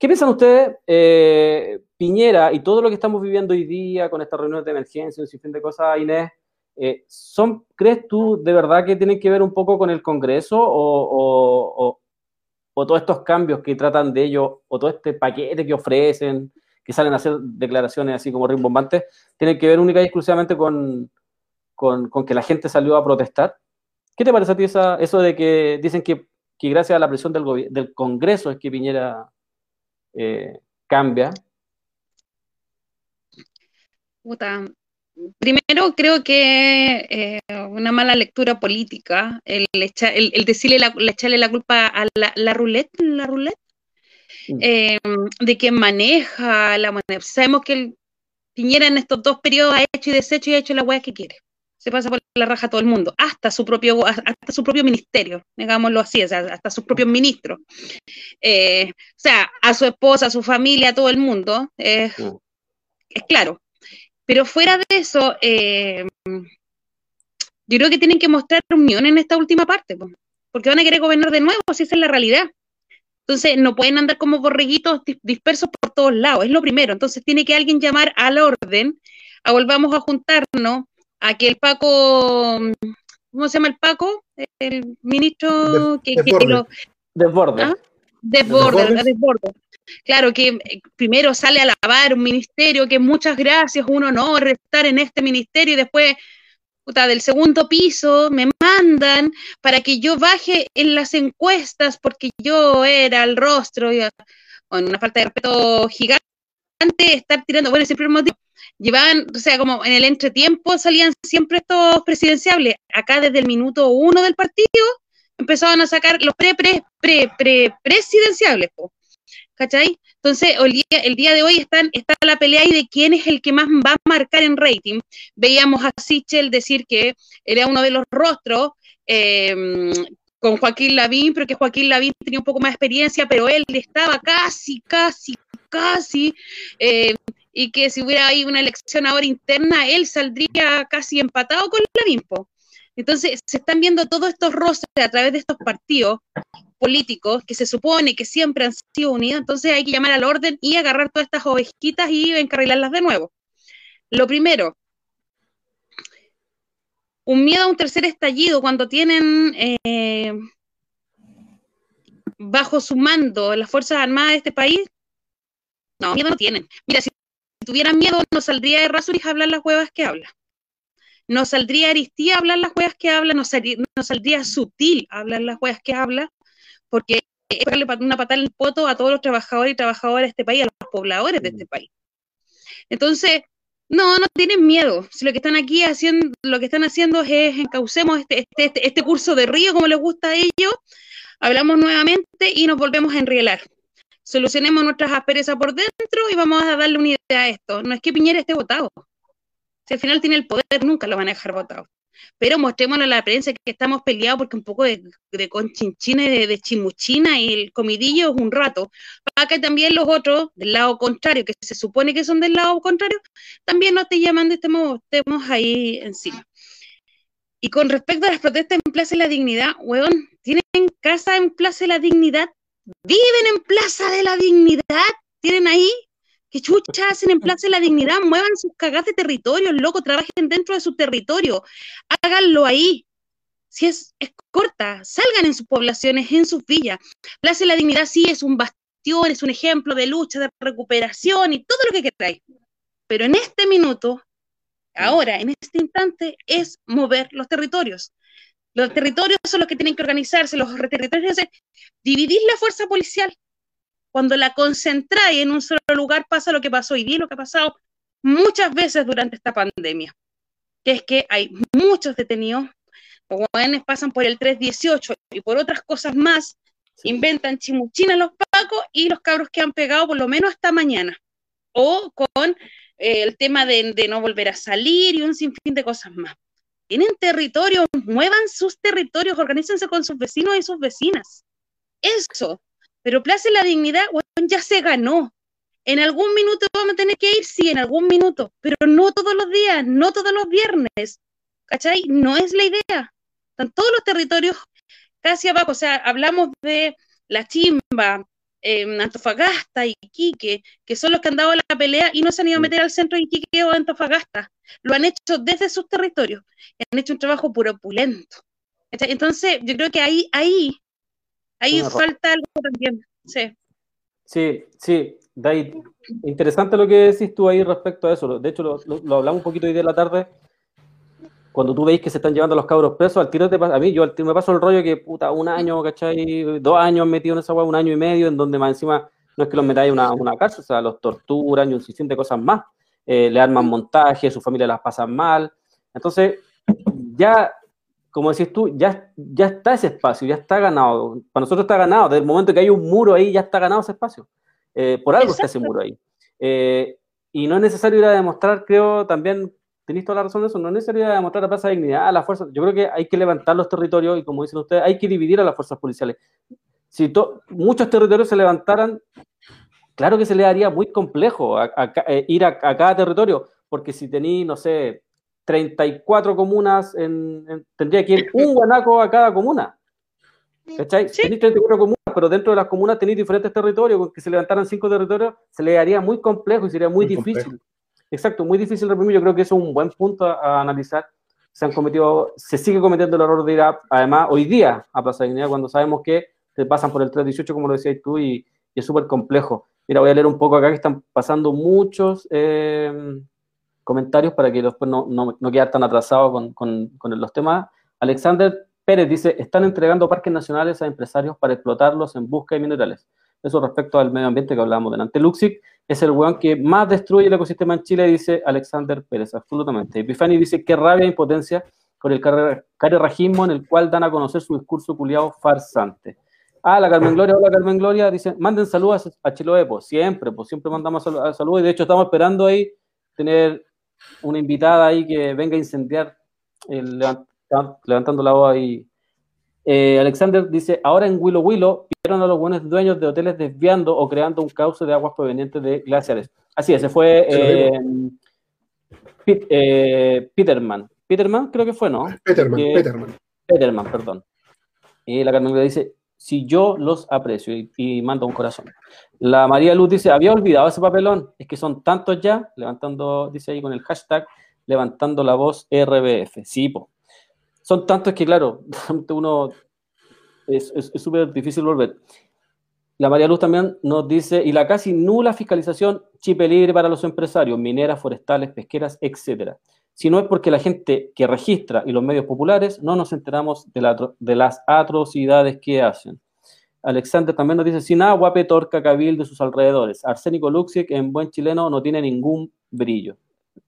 ¿Qué piensan ustedes, eh, Piñera, y todo lo que estamos viviendo hoy día con estas reuniones de emergencia, un sinfín de cosas, Inés? Eh, son, ¿Crees tú de verdad que tienen que ver un poco con el Congreso o, o todos estos cambios que tratan de ellos, o todo este paquete que ofrecen, que salen a hacer declaraciones así como rimbombantes, tienen que ver única y exclusivamente con, con, que la gente salió a protestar? ¿Qué te parece a ti esa, eso de que dicen que, que gracias a la presión del, del Congreso es que Piñera eh, cambia? Primero, creo que eh, una mala lectura política, el, echa, el, el decirle la, echarle la culpa a la, la roulette, la roulette Mm. eh, de quien maneja la moneda. Sabemos que el Piñera en estos dos periodos ha hecho y deshecho y ha hecho la hueá que quiere. Se pasa por la raja a todo el mundo, hasta su propio, hasta su propio ministerio, digámoslo así, o sea, hasta sus propios ministros. Eh, o sea, a su esposa, a su familia, a todo el mundo. Eh, Mm. es claro. Pero fuera de eso, eh, yo creo que tienen que mostrar unión en esta última parte, po, porque van a querer gobernar de nuevo, si esa es la realidad. Entonces, no pueden andar como borreguitos dis- dispersos por todos lados, es lo primero. Entonces, tiene que alguien llamar al orden, a volvamos a juntarnos, a que el Paco, ¿cómo se llama el Paco? El ministro Des- que, que Desbordes. lo, Desborde. ¿Ah? Desborde. Claro, que eh, primero sale a lavar un ministerio, que muchas gracias, un honor estar en este ministerio, y después, puta, del segundo piso me mandan para que yo baje en las encuestas porque yo era el rostro, y, con una falta de respeto gigante, estar tirando, bueno, siempre llevaban, o sea, como en el entretiempo salían siempre estos presidenciables, acá desde el minuto uno del partido, empezaban a sacar los pre, pre. ¿Cachai? Entonces, el día, el día de hoy está la pelea ahí de quién es el que más va a marcar en rating. Veíamos a Sichel decir que era uno de los rostros eh, con Joaquín Lavín, pero que Joaquín Lavín tenía un poco más de experiencia, pero él estaba casi, casi, casi, eh, y que si hubiera ahí una elección ahora interna, él saldría casi empatado con Lavín. Entonces, se están viendo todos estos roces a través de estos partidos políticos que se supone que siempre han sido unidos, entonces hay que llamar al orden y agarrar todas estas ovejitas y encarrilarlas de nuevo. Lo primero, un miedo a un tercer estallido cuando tienen eh, bajo su mando las Fuerzas Armadas de este país. No, miedo no tienen. Mira, si tuvieran miedo, no saldría de Rasuris a hablar las huevas que habla. No saldría Aristía a hablar las huevas que habla, no, no saldría Sutil a hablar las huevas que habla, porque es darle una patada en el poto a todos los trabajadores y trabajadoras de este país, a los pobladores de este país. Entonces, no, no tienen miedo. Si lo que están aquí haciendo, lo que están haciendo es encaucemos este, este, este, este curso de río como les gusta a ellos, hablamos nuevamente y nos volvemos a enrielar. Solucionemos nuestras asperezas por dentro y vamos a darle una idea a esto. No es que Piñera esté votado. Si al final tiene el poder, nunca lo van a dejar votado. Pero mostrémosle a la prensa que estamos peleados porque un poco de, de conchinchina y de, de, chimuchina y el comidillo es un rato. Para que también los otros del lado contrario, que se supone que son del lado contrario, también nos estén llamando y estemos, estemos ahí encima. Y con respecto a las protestas en Plaza de la Dignidad, weón, tienen casa en Plaza de la Dignidad, viven en Plaza de la Dignidad, tienen ahí que chucha hacen en Plaza de la Dignidad, muevan sus cagas de territorio, loco, trabajen dentro de su territorio, háganlo ahí. Si es, corta, salgan en sus poblaciones, en sus villas. Plaza de la Dignidad sí es un bastión, es un ejemplo de lucha, de recuperación y todo lo que queráis. Pero en este minuto, ahora, en este instante, es mover los territorios. Los territorios son los que tienen que organizarse, los territorios es dividir la fuerza policial, cuando la concentráis en un solo lugar, pasa lo que pasó hoy día, lo que ha pasado muchas veces durante esta pandemia, que es que hay muchos detenidos, los jóvenes pasan por el 318 y por otras cosas más, inventan chimuchinas los pacos y los cabros que han pegado por lo menos hasta mañana, o con eh, el tema de, de no volver a salir y un sinfín de cosas más. Tienen territorio, muevan sus territorios, organícense con sus vecinos y sus vecinas. Eso, Pero Plaza de la Dignidad, ya se ganó. En algún minuto vamos a tener que ir, sí, en algún minuto, pero no todos los días, no todos los viernes. ¿Cachai? No es la idea. Están todos los territorios casi abajo. O sea, hablamos de La Chimba, eh, Antofagasta, Iquique, que son los que han dado la pelea y no se han ido a meter al centro de Iquique o Antofagasta. Lo han hecho desde sus territorios. Han hecho un trabajo puro opulento. Entonces, yo creo que ahí, ahí, ahí Una falta algo también. Sí. Sí, sí, Dai, interesante lo que decís tú ahí respecto a eso. De hecho, lo, lo- lo hablamos un poquito hoy de la tarde. Cuando tú veis que se están llevando a los cabros presos, al tiro te pasa, a mí, yo al tiro me paso el rollo que, puta, un año, ¿cachai? Dos años metido en esa hueá, un año y medio, en donde más encima no es que los metáis a una, una cárcel, o sea, los torturan y un sinfín de cosas más. Eh, le arman montaje, su familia las pasan mal. Entonces, ya, como decís tú, ya, ya está ese espacio, ya está ganado. Para nosotros está ganado. Desde el momento que hay un muro ahí, ya está ganado ese espacio. Eh, por algo está ese Exacto. muro ahí. Eh, y no es necesario ir a demostrar, creo, también, tenéis toda la razón de eso, no es necesario ir a demostrar la plaza de dignidad a la fuerza. Yo creo que hay que levantar los territorios y, como dicen ustedes, hay que dividir a las fuerzas policiales. Si to- muchos territorios se levantaran, claro que se le haría muy complejo a- a eh, ir a, a cada territorio, porque si tenéis, no sé, 34 comunas, en, en- tendría que ir un guanaco a cada comuna. ¿Cachai? Sí. Tenéis 34 comunas, pero dentro de las comunas tenéis diferentes territorios, con que se levantaran cinco territorios, se le haría muy complejo y sería muy, Muy difícil. complejo. Exacto, muy difícil reprimir. Yo creo que eso es un buen punto a, a analizar. Se han cometido, se sigue cometiendo el error de ir a- además hoy día a Plaza Dignidad cuando sabemos que te pasan por el 318, como lo decías tú, y, y es súper complejo. Mira, voy a leer un poco acá que están pasando muchos eh, comentarios para que después no, no, no quedar tan atrasado con, con, con los temas. Alexander Pérez dice, están entregando parques nacionales a empresarios para explotarlos en busca de minerales. Eso respecto al medio ambiente que hablábamos delante. Luxic es el weón que más destruye el ecosistema en Chile, dice Alexander Pérez, absolutamente. Epifani dice, qué rabia e impotencia con el carerrajismo en el cual dan a conocer su discurso culiado farsante. Ah, la Carmen Gloria, hola Carmen Gloria, dice, manden saludos a, Chiloé, pues siempre, pues siempre mandamos saludos y de hecho estamos esperando ahí tener una invitada ahí que venga a incendiar el levant- levantando la voz ahí. Eh, Alexander dice, ahora en Willow Willow vieron a los buenos dueños de hoteles desviando o creando un cauce de aguas provenientes de glaciares. Así es, ese fue lo eh, Pit- eh, Peterman. Peterman creo que fue, ¿no? Peterman, Que- Peterman. Peterman, perdón. Y la Carmen dice, si yo los aprecio y, manda un corazón. La María Luz dice, había olvidado ese papelón, es que son tantos ya, levantando, dice ahí con el hashtag, levantando la voz RBF. Sí, po. Son tantos que, claro, uno es súper difícil volver. La María Luz también nos dice, y la casi nula fiscalización chip libre para los empresarios, mineras, forestales, pesqueras, etcétera. Si no es porque la gente que registra y los medios populares no nos enteramos de, la las atrocidades que hacen. Alexander también nos dice, sin agua, Petorca, Cabil de sus alrededores. Arsénico Luxic en buen chileno no tiene ningún brillo.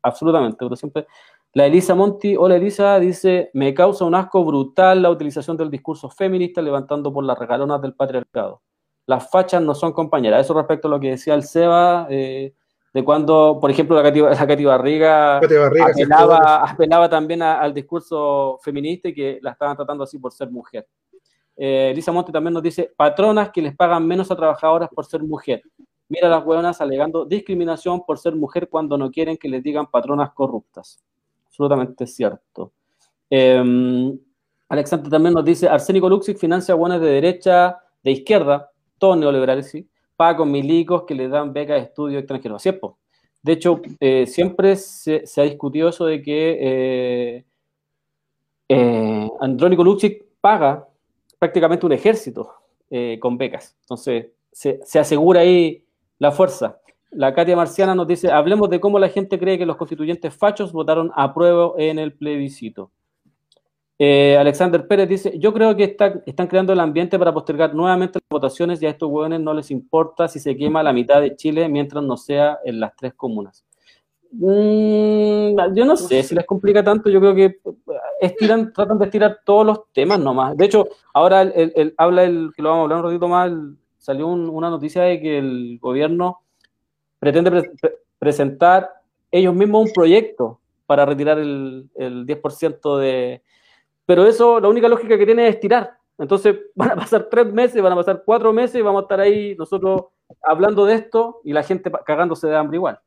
Absolutamente, pero siempre... La Elisa Monti, hola Elisa, dice, me causa un asco brutal la utilización del discurso feminista levantando por las regalonas del patriarcado. Las fachas no son compañeras. Eso respecto a lo que decía el Seba, eh, de cuando, por ejemplo, la Cati, la Cati Barriga apelaba, apelaba también a- al discurso feminista y que la estaban tratando así por ser mujer. Eh, Elisa Monte también nos dice, patronas que les pagan menos a trabajadoras por ser mujer. Mira a las hueonas alegando discriminación por ser mujer cuando no quieren que les digan patronas corruptas. Absolutamente cierto. Eh, Alexander también nos dice, Arsénico Luxic financia hueones de derecha, de izquierda, todos neoliberales, sí, paga con milicos que le dan becas de estudio extranjeros. Así. De hecho, eh, siempre se, ha discutido eso de que eh, eh, Andrónico Luxic paga prácticamente un ejército con becas. Entonces, se, se asegura ahí la fuerza. La Katia Marciana nos dice, hablemos de cómo la gente cree que los constituyentes fachos votaron a prueba en el plebiscito. Eh, Alexander Pérez dice, yo creo que está- están creando el ambiente para postergar nuevamente las votaciones y a estos hueones no les importa si se quema la mitad de Chile mientras no sea en las tres comunas. Mm, yo no sé si les complica tanto, yo creo que estiran, tratan de estirar todos los temas nomás. De hecho, ahora el, habla el, que lo vamos a hablar un ratito más, salió un- una noticia de que el gobierno pretende pre- pre- presentar ellos mismos un proyecto para retirar el 10% de... Pero eso, la única lógica que tiene es estirar. Entonces van a pasar tres meses, van a pasar cuatro meses y vamos a estar ahí nosotros hablando de esto y la gente cagándose de hambre igual.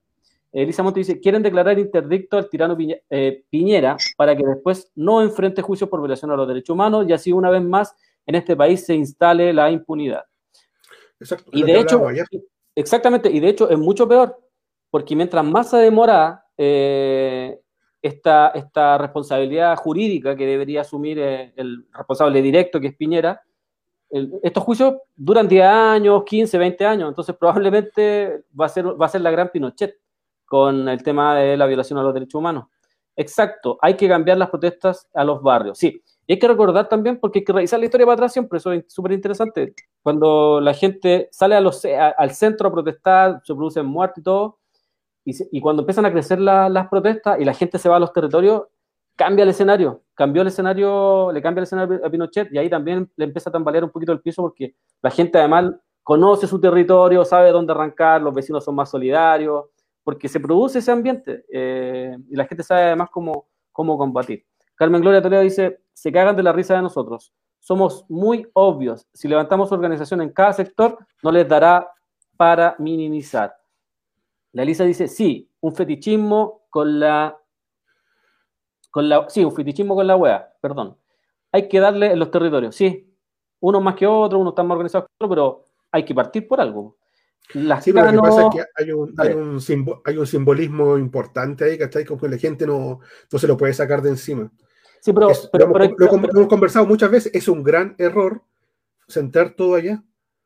Elisa Monte dice, quieren declarar interdicto al tirano eh, Piñera para que después no enfrente juicio por violación a los derechos humanos y así una vez más en este país se instale la impunidad. Exacto, y de hecho, ayer. exactamente, y de hecho es mucho peor, porque mientras más se demora eh, esta, esta responsabilidad jurídica que debería asumir eh, el responsable directo, que es Piñera, el- estos juicios duran 10 años, 15, 20 años, entonces probablemente va a ser, va a ser la gran Pinochet con el tema de la violación a los derechos humanos. Exacto, hay que cambiar las protestas a los barrios, sí. Y hay que recordar también, porque hay que revisar la historia para atrás siempre, eso es súper interesante. Cuando la gente sale a los, a- al centro a protestar, se producen muertes y todo, y, se- cuando empiezan a crecer la- las protestas y la gente se va a los territorios, cambia el escenario, cambió el escenario, le cambia el escenario a Pinochet y ahí también le empieza a tambalear un poquito el piso porque la gente además conoce su territorio, sabe dónde arrancar, los vecinos son más solidarios, porque se produce ese ambiente eh, y la gente sabe además cómo, cómo combatir. Carmen Gloria Toledo dice, se cagan de la risa de nosotros. Somos muy obvios. Si levantamos organización en cada sector, no les dará para minimizar. La Elisa dice, sí, un fetichismo con la... Con la sí, un fetichismo con la wea, perdón. Hay que darle en los territorios, sí. Unos más que otros, unos están más organizados que otros, pero hay que partir por algo. Las Sí, pero lo que pasa es que hay un, hay un, simbo- hay un simbolismo importante ahí, ¿cachai? Como que la gente no, no se lo puede sacar de encima. Sí, pero, Es- pero- lo, hemos, pero- lo hemos- pero- lo hemos conversado muchas veces, es un gran error centrar todo allá.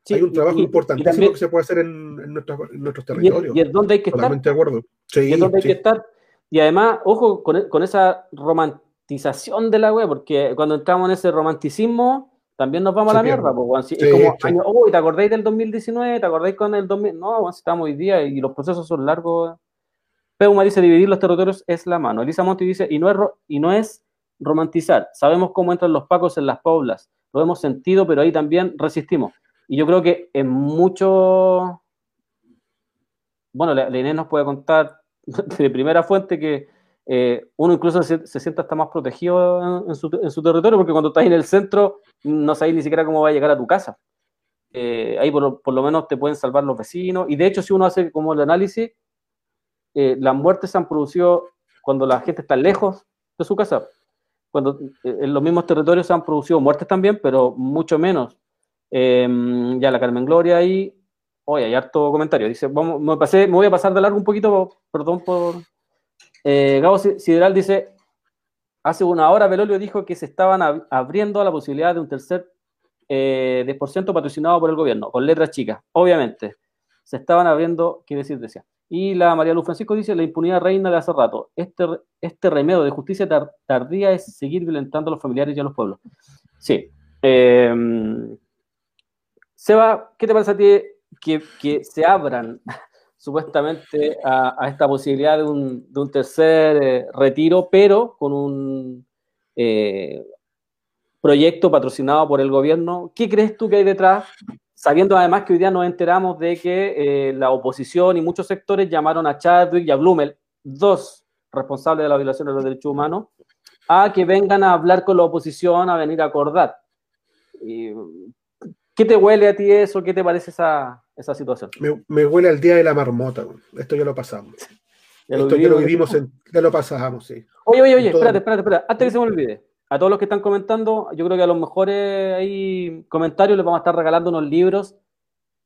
Sí, hay un trabajo y- y importantísimo también- que se puede hacer en, en nuestros, en nuestros y es- territorios. y es donde hay que estar. Totalmente de acuerdo. Sí, y es donde hay sí. que estar. Y además, ojo con, con esa romantización de la web, porque cuando entramos en ese romanticismo, también nos vamos a la pierde. mierda. pues. Si- Sí, es como, año, uy, ¿te acordáis del 2019? ¿Te acordáis con el 2000? No, si estamos hoy día y los procesos son largos. Peuma dice, dividir los territorios es la mano. Elisa Monti dice, y no es, y no es romantizar. Sabemos cómo entran los pacos en las poblas. Lo hemos sentido, pero ahí también resistimos. Y yo creo que en mucho... Bueno, la, Inés nos puede contar de primera fuente que eh, uno incluso se, se sienta hasta más protegido en, su, territorio, porque cuando estás en el centro no sabes ni siquiera cómo va a llegar a tu casa. Eh, ahí por, lo- menos te pueden salvar los vecinos. Y de hecho, si uno hace como el análisis, eh, las muertes se han producido cuando la gente está lejos de su casa. Cuando en los mismos territorios se han producido muertes también, pero mucho menos. Eh, ya la Carmen Gloria ahí, oye, hay harto comentario. Dice, me, voy a pasar de largo un poquito, perdón por... Eh, Gabo Si- Sideral dice, hace una hora Belolio dijo que se estaban ab- abriendo la posibilidad de un tercer eh, 10% patrocinado por el gobierno, con letras chicas, obviamente. Se estaban abriendo, quiere decir, decía. Y la María Luz Francisco dice, la impunidad reina de hace rato. Este, este remedio de justicia tar- tardía es seguir violentando a los familiares y a los pueblos. Sí. Eh, Seba, ¿qué te parece a ti que, se abran supuestamente a, esta posibilidad de un, tercer eh, retiro, pero con un eh, proyecto patrocinado por el gobierno? ¿Qué crees tú que hay detrás? Sabiendo además que hoy día nos enteramos de que eh, la oposición y muchos sectores llamaron a Chadwick y a Blumel, dos responsables de la violación de los derechos humanos, a que vengan a hablar con la oposición, a venir a acordar. ¿Qué te huele a ti eso? ¿Qué te parece esa, esa situación? Me, me huele al día de la marmota. Esto ya lo pasamos. Ya lo Esto ya lo vivimos. en- ya lo pasamos, sí. Oye, oye, oye, espérate, espérate, espérate. Antes que se me olvide, a todos los que están comentando, yo creo que a los mejores ahí comentarios les vamos a estar regalando unos libros,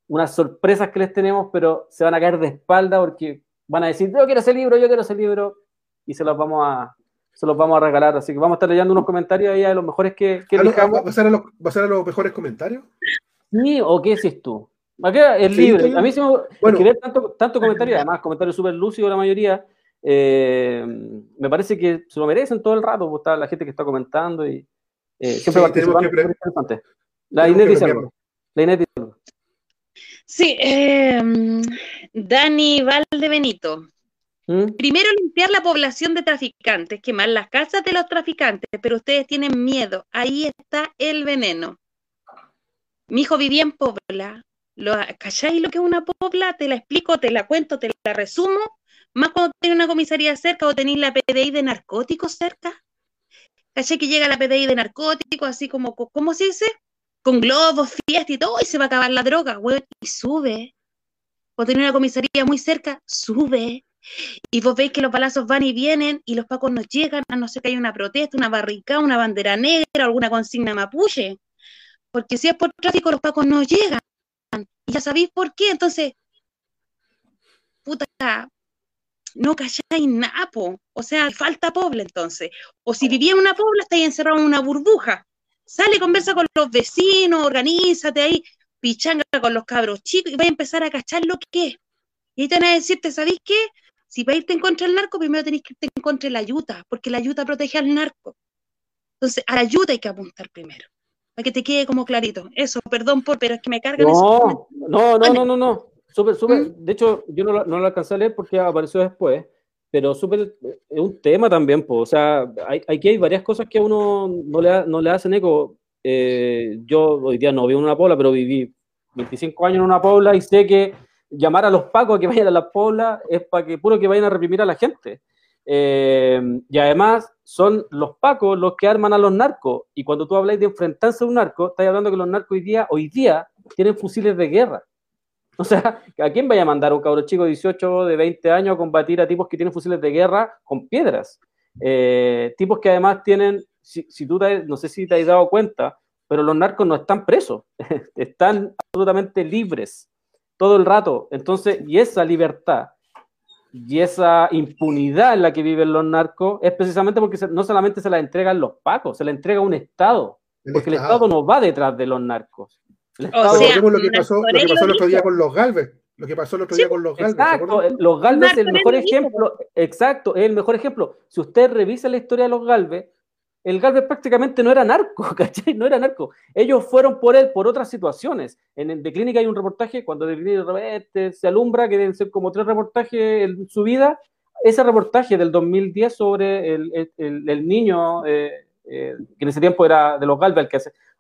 unas sorpresas que les tenemos, pero se van a caer de espalda porque van a decir, yo quiero ese libro, yo quiero ese libro, y se los vamos a, se los vamos a regalar. Así que vamos a estar leyendo unos comentarios ahí a los mejores que, que. ¿Va a ser a los, va a ser a los mejores comentarios? ¿Sí o qué decís tú? Acá es Sí, libre. A mí sí me Bueno. escribir tanto, tanto comentario, además comentarios súper lúcidos la mayoría, eh, me parece que se lo merecen todo el rato, pues, está la gente que está comentando y eh, siempre Sí, participando, que interesante. La Inés dice algo. La Inés dice algo. Sí, eh, Dani Valdebenito. ¿Mm? Primero limpiar la población de traficantes, quemar las casas de los traficantes, pero ustedes tienen miedo. Ahí está el veneno. Mi hijo vivía en Pobla. Lo, ¿Cacháis lo que es una Pobla? Te la explico, te la cuento, te la resumo. Más cuando tiene una comisaría cerca o tenéis la PDI de narcóticos cerca. ¿Cachai que llega la PDI de narcóticos, así como, ¿cómo se dice? con globos, fiesta y todo, y se va a acabar la droga, weón, y sube. O tener una comisaría muy cerca, sube. Y vos veis que los balazos van y vienen y los pacos nos llegan, a no ser que haya una protesta, una barricada, una bandera negra, alguna consigna mapuche. Porque si es por tráfico, los pacos no llegan. Y ya sabéis por qué. Entonces, puta, no calláis nada. O sea, falta pobla entonces. O si vivía en una pobla, estáis encerrado en una burbuja. Sale, conversa con los vecinos, organízate ahí, pichanga con los cabros chicos y vais a empezar a cachar lo que es. Y te van a decirte, ¿sabéis qué? Si para irte en contra del narco, primero tenéis que irte en contra de la ayuda, porque la ayuda protege al narco. Entonces, a la ayuda hay que apuntar primero, para que te quede como clarito. Eso, perdón por, pero es que me cargan no, No, no, no, no, no. Súper, súper. ¿Mm? De hecho, yo no, no lo alcancé a leer porque apareció después, pero súper, es un tema también, pues. O sea, hay, aquí hay varias cosas que a uno no le, no le hacen eco. Eh, yo hoy día no vivo en una pobla, pero viví 25 años en una pobla y sé que llamar a los pacos a que vayan a las poblas es para que puro que vayan a reprimir a la gente. Eh, y además son los pacos los que arman a los narcos. Y cuando tú habláis de enfrentarse a un narco, estás hablando que los narcos hoy día, hoy día tienen fusiles de guerra. O sea, ¿a quién vaya a mandar un cabro chico de 18, de 20 años a combatir a tipos que tienen fusiles de guerra con piedras? Eh, tipos que además tienen, si, tú no sé si te has dado cuenta, pero los narcos no están presos, están absolutamente libres todo el rato. Entonces, y esa libertad y esa impunidad en la que viven los narcos es precisamente porque no solamente se la entregan los pacos, se la entrega un Estado, porque el Estado no va detrás de los narcos. El Estado, lo que pasó, lo que pasó el otro día con los Galvez. Lo que pasó el otro día con los Galvez. Exacto, los Galvez es el mejor ejemplo. Exacto, es el mejor ejemplo. Si usted revisa la historia de los Galvez, el Galvez prácticamente no era narco, ¿cachai? No era narco. Ellos fueron por él por otras situaciones. En el de Clínica hay un reportaje, cuando de Clínica se alumbra, que deben ser como tres reportajes en su vida. Ese reportaje del 2010 sobre el, niño, eh, eh, que en ese tiempo era de los Galvez,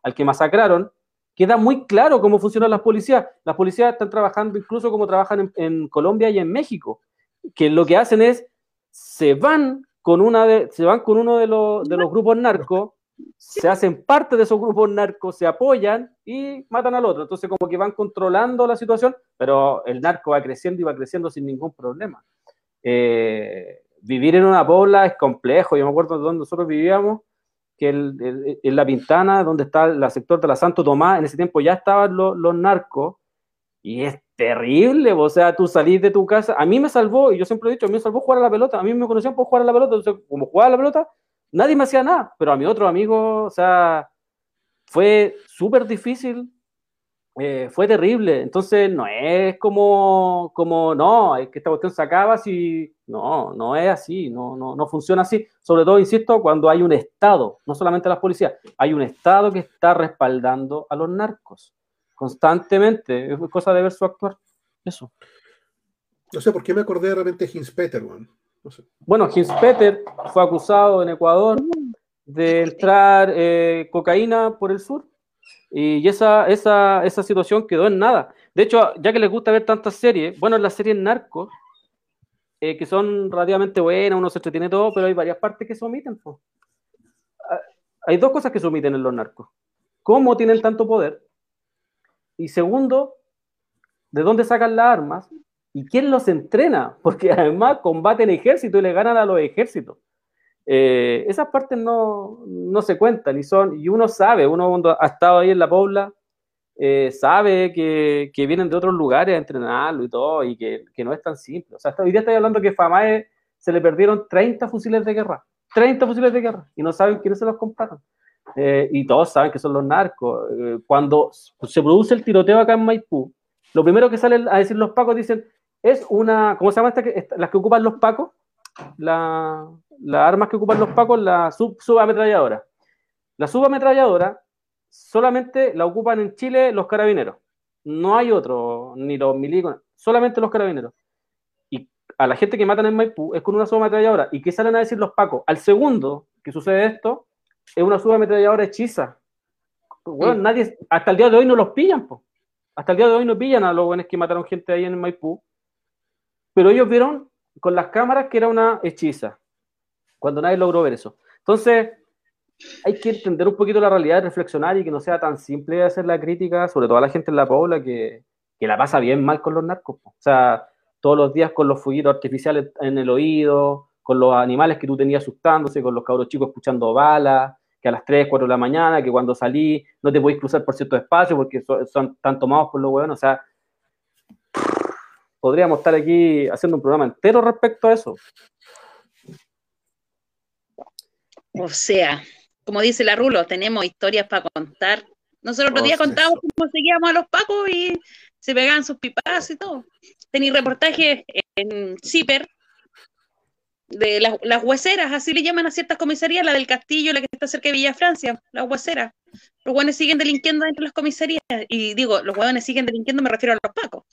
al que, masacraron, queda muy claro cómo funcionan las policías. Las policías están trabajando incluso como trabajan en Colombia y en México, que lo que hacen es, se van con una de, se van con uno de los, de los grupos narcos, se hacen parte de esos grupos narcos, se apoyan y matan al otro. Entonces, como que van controlando la situación, pero el narco va creciendo y va creciendo sin ningún problema. Eh, vivir en una pobla es complejo. Yo me acuerdo de donde nosotros vivíamos, que en la Pintana, donde está el sector de la Santo Tomás, en ese tiempo ya estaban los, los narcos, y es terrible, o sea, tú salís de tu casa, a mí me salvó, y yo siempre he dicho, a mí me salvó jugar a la pelota, a mí me conocían por jugar a la pelota, entonces, como jugaba a la pelota, nadie me hacía nada, pero a mi otro amigo, o sea, fue súper difícil, eh, fue terrible, entonces no es como, como, no, es que esta cuestión se acaba si, no, no es así, no, no, no funciona así, sobre todo, insisto, cuando hay un Estado, no solamente las policías, hay un Estado que está respaldando a los narcos constantemente. Es cosa de ver su actuar. Eso. No sé por qué me acordé de repente de Hinspeter, no sé. Bueno, Hinspeter fue acusado en Ecuador de entrar eh, cocaína por el sur y esa, esa, esa situación quedó en nada. De hecho, ya que les gusta ver tantas series, bueno, las series narcos, eh, que son relativamente buenas, uno se entretiene todo, pero hay varias partes que se omiten. Ah, hay dos cosas que se omiten en los narcos. ¿Cómo tienen tanto poder? Y segundo, ¿de dónde sacan las armas? ¿Y quién los entrena? Porque además combaten ejércitos y le ganan a los ejércitos. Eh, esas partes no, se cuentan y son, y uno sabe, uno cuando ha estado ahí en la Pobla, eh, sabe que, vienen de otros lugares a entrenarlo y todo, y que, no es tan simple. O sea, hoy día estoy hablando que Famae se le perdieron 30 fusiles de guerra, 30 fusiles de guerra, y no saben quiénes se los compraron. Eh, y todos saben que son los narcos. Eh, cuando se produce el tiroteo acá en Maipú, lo primero que salen a decir los pacos dicen, es una, ¿cómo se llama esta, las que ocupan los pacos? las armas que ocupan los pacos, la sub, subametralladora. La subametralladora solamente la ocupan en Chile los carabineros. No hay otro, ni los milicos, solamente los carabineros. Y a la gente que matan en Maipú es con una subametralladora. ¿Y qué salen a decir los pacos? Al segundo que sucede esto, es una subametralladora hechiza. Bueno, nadie, hasta el día de hoy no los pillan, po. Hasta el día de hoy no pillan a los buenos que mataron gente ahí en Maipú. Pero ellos vieron con las cámaras que era una hechiza. Cuando nadie logró ver eso. Entonces, hay que entender un poquito la realidad, reflexionar y que no sea tan simple hacer la crítica, sobre todo a la gente en la Pobla que, que la pasa bien mal con los narcos. O sea, todos los días con los fueguitos artificiales en el oído, con los animales que tú tenías asustándose, con los cabros chicos escuchando balas, que a las 3, 4 de la mañana, que cuando salí no te podéis cruzar por cierto espacio porque son, son tan tomados por los huevones. O sea, podríamos estar aquí haciendo un programa entero respecto a eso. O sea, como dice la Rulo, tenemos historias para contar. Nosotros otro día contábamos cómo seguíamos a los pacos y se pegaban sus pipas y todo. Tenía reportajes en CIPER de las, las hueseras, así le llaman a ciertas comisarías, la del Castillo, la que está cerca de Villa Francia, las hueseras. Los hueones siguen delinquiendo dentro de las comisarías. Y digo, los hueones siguen delinquiendo, me refiero a los pacos.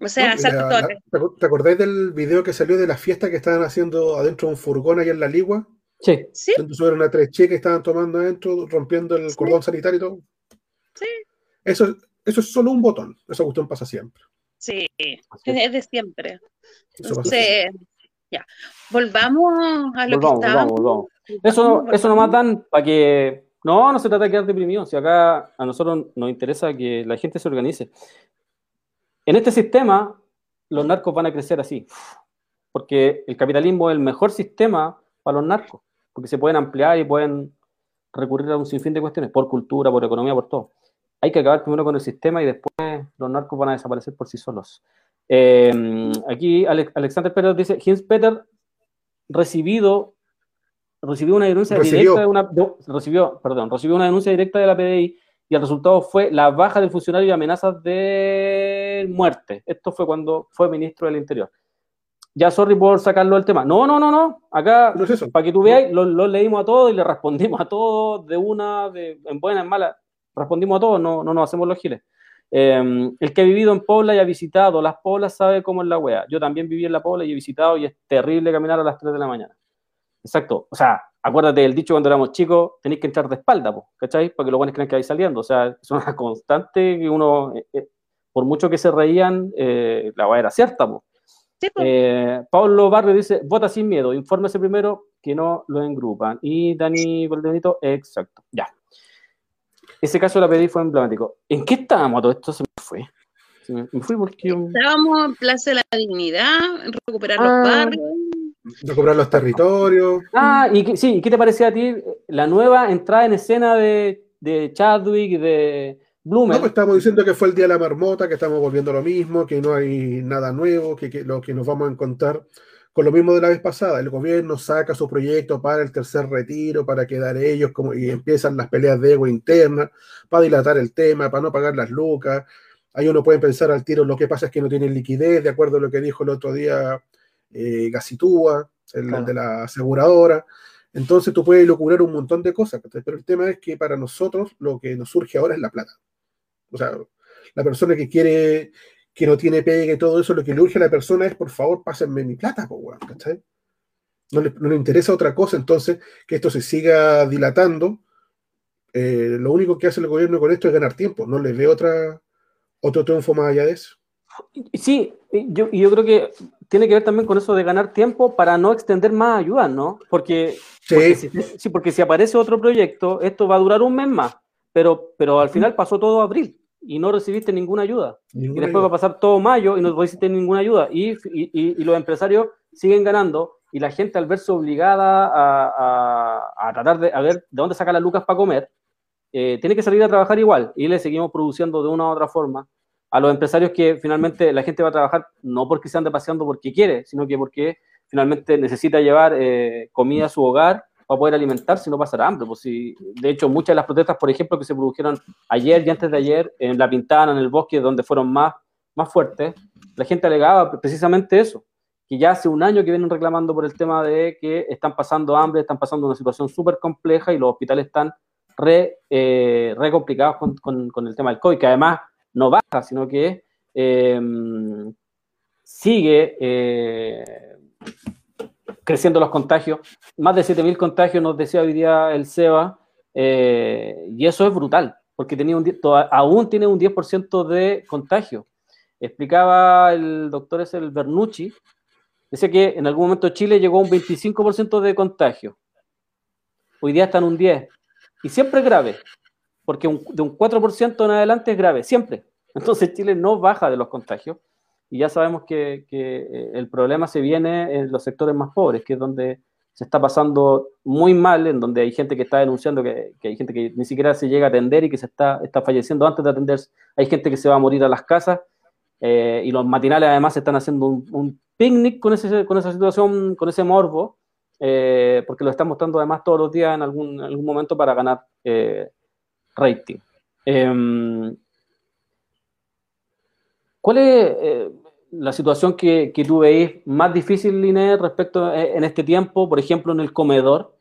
O sea, No, la-. ¿te acu- ¿Te acordáis del video que salió de la fiesta que estaban haciendo adentro de un furgón allá en la Ligua? Sí, Sí, Donde subieron a tres chicas que estaban tomando adentro, rompiendo el Sí. cordón sanitario y todo. Sí. Eso, eso es solo un botón. Esa cuestión pasa siempre. sí, es. de siempre. Eso pasa siempre. Entonces, ya, volvamos a lo volvamos, que estábamos. volvamos, volvamos. Eso, eso nomás dan para que. No, no se trata de quedar deprimidos. Si acá a nosotros nos interesa que la gente se organice. En este sistema, los narcos van a crecer así. Porque el capitalismo es el mejor sistema para los narcos. Porque se pueden ampliar y pueden recurrir a un sinfín de cuestiones, por cultura, por economía, por todo. Hay que acabar primero con el sistema y después los narcos van a desaparecer por sí solos. Eh, aquí Ale- Alexander Pérez dice, Hins Peter recibido recibió una denuncia Recibió. directa de una recibió, perdón, recibió una denuncia directa de la PDI y el resultado fue la baja del funcionario y amenazas de muerte. Esto fue cuando fue ministro del Interior. Ya, sorry por sacarlo del tema. No, no, no, no. Acá, No es eso. para que tú veas, lo, lo leímos a todos y le respondimos a todos de una, de, en buena, en mala. Respondimos a todos, no, no nos hacemos los giles. Eh, el que ha vivido en Pobla y ha visitado las Poblas sabe cómo es la wea. Yo también viví en la Pobla y he visitado y es terrible caminar a las 3 de la mañana. Exacto. O sea, acuérdate del dicho cuando éramos chicos, tenéis que entrar de espalda, po, ¿cachai? Para que los buenos crean que vais saliendo. O sea, es una constante que uno, eh, eh, por mucho que se reían, eh, la wea era cierta, po. Sí, pues, Eh, Pablo Barrio dice, vota sin miedo, infórmese primero que no lo engrupan. Y Dani Valdenito, exacto, ya. Ese caso de la PDI fue emblemático. ¿En qué estábamos todo esto? Se me fue. Se me, me fui porque... yo- Estábamos en Plaza de la Dignidad, en recuperar Ah. los barrios. Recuperar los territorios. Ah, y que- sí, ¿y qué te parecía a ti la nueva entrada en escena de, de Chadwick y de Bloomer? No, pues estamos diciendo que fue el día de la marmota, que estamos volviendo a lo mismo, que no hay nada nuevo, que, que lo que nos vamos a encontrar con lo mismo de la vez pasada. El gobierno saca su proyecto para el tercer retiro, para quedar ellos, como, y empiezan las peleas de ego internas, para dilatar el tema, para no pagar las lucas. Ahí uno puede pensar al tiro, lo que pasa es que no tienen liquidez, de acuerdo a lo que dijo el otro día eh, Gacitúa, el, Claro. de la aseguradora. Entonces tú puedes locurar un montón de cosas, pero el tema es que para nosotros lo que nos surge ahora es la plata. O sea, la persona que quiere, que no tiene pega y todo eso, lo que le urge a la persona es, por favor, pásenme mi plata, po, weón, ¿cachai? No le, no le interesa otra cosa, entonces, que esto se siga dilatando. eh, lo único que hace el gobierno con esto es ganar tiempo, no le ve otra, otro triunfo más allá de eso. Sí, yo, yo creo que tiene que ver también con eso de ganar tiempo para no extender más ayudas, ¿no? Porque, porque Sí, si, sí, porque si aparece otro proyecto, esto va a durar un mes más, pero, pero al final pasó todo abril y no recibiste ninguna ayuda. Y ninguna después va a ayuda. pasar todo mayo y no recibiste ninguna ayuda. Y, y, y- y los empresarios siguen ganando y la gente al verse obligada a, a- a tratar de a ver de dónde saca las lucas para comer, eh, tiene que salir a trabajar igual y le seguimos produciendo de una u otra forma a los empresarios que finalmente la gente va a trabajar no porque se ande paseando porque quiere, sino que porque finalmente necesita llevar eh, comida a su hogar para poder alimentarse y no pasar hambre. Pues si, de hecho, muchas de las protestas, por ejemplo, que se produjeron ayer y antes de ayer en La Pintana, en el bosque, donde fueron más, más fuertes, la gente alegaba precisamente eso, que ya hace un año que vienen reclamando por el tema de que están pasando hambre, están pasando una situación súper compleja y los hospitales están re, eh, complicados con, con- con el tema del COVID, que además no baja, sino que eh, sigue eh, creciendo los contagios. Más de 7.000 contagios, nos decía hoy día el SEBA, eh, y eso es brutal, porque tenía aún tiene un 10% de contagio. Explicaba el doctor ese, el Bernucci, Dice que en algún momento Chile llegó a un 25% de contagio. hoy día está en un 10. Y siempre es grave, porque de un 4% en adelante es grave, siempre. Entonces Chile no baja de los contagios y ya sabemos que, eh, el problema se viene en los sectores más pobres, que es donde se está pasando muy mal, en donde hay gente que está denunciando que, hay gente que ni siquiera se llega a atender y que se está, está falleciendo antes de atenderse. Hay gente que se va a morir a las casas eh, y los matinales además están haciendo un, picnic con, ese, con esa situación, con ese morbo, eh, porque lo están mostrando además todos los días en algún, algún momento para ganar rating. ¿Cuál es la situación que, que, tú veis más difícil, Liné, respecto en este tiempo, por ejemplo, en el comedor?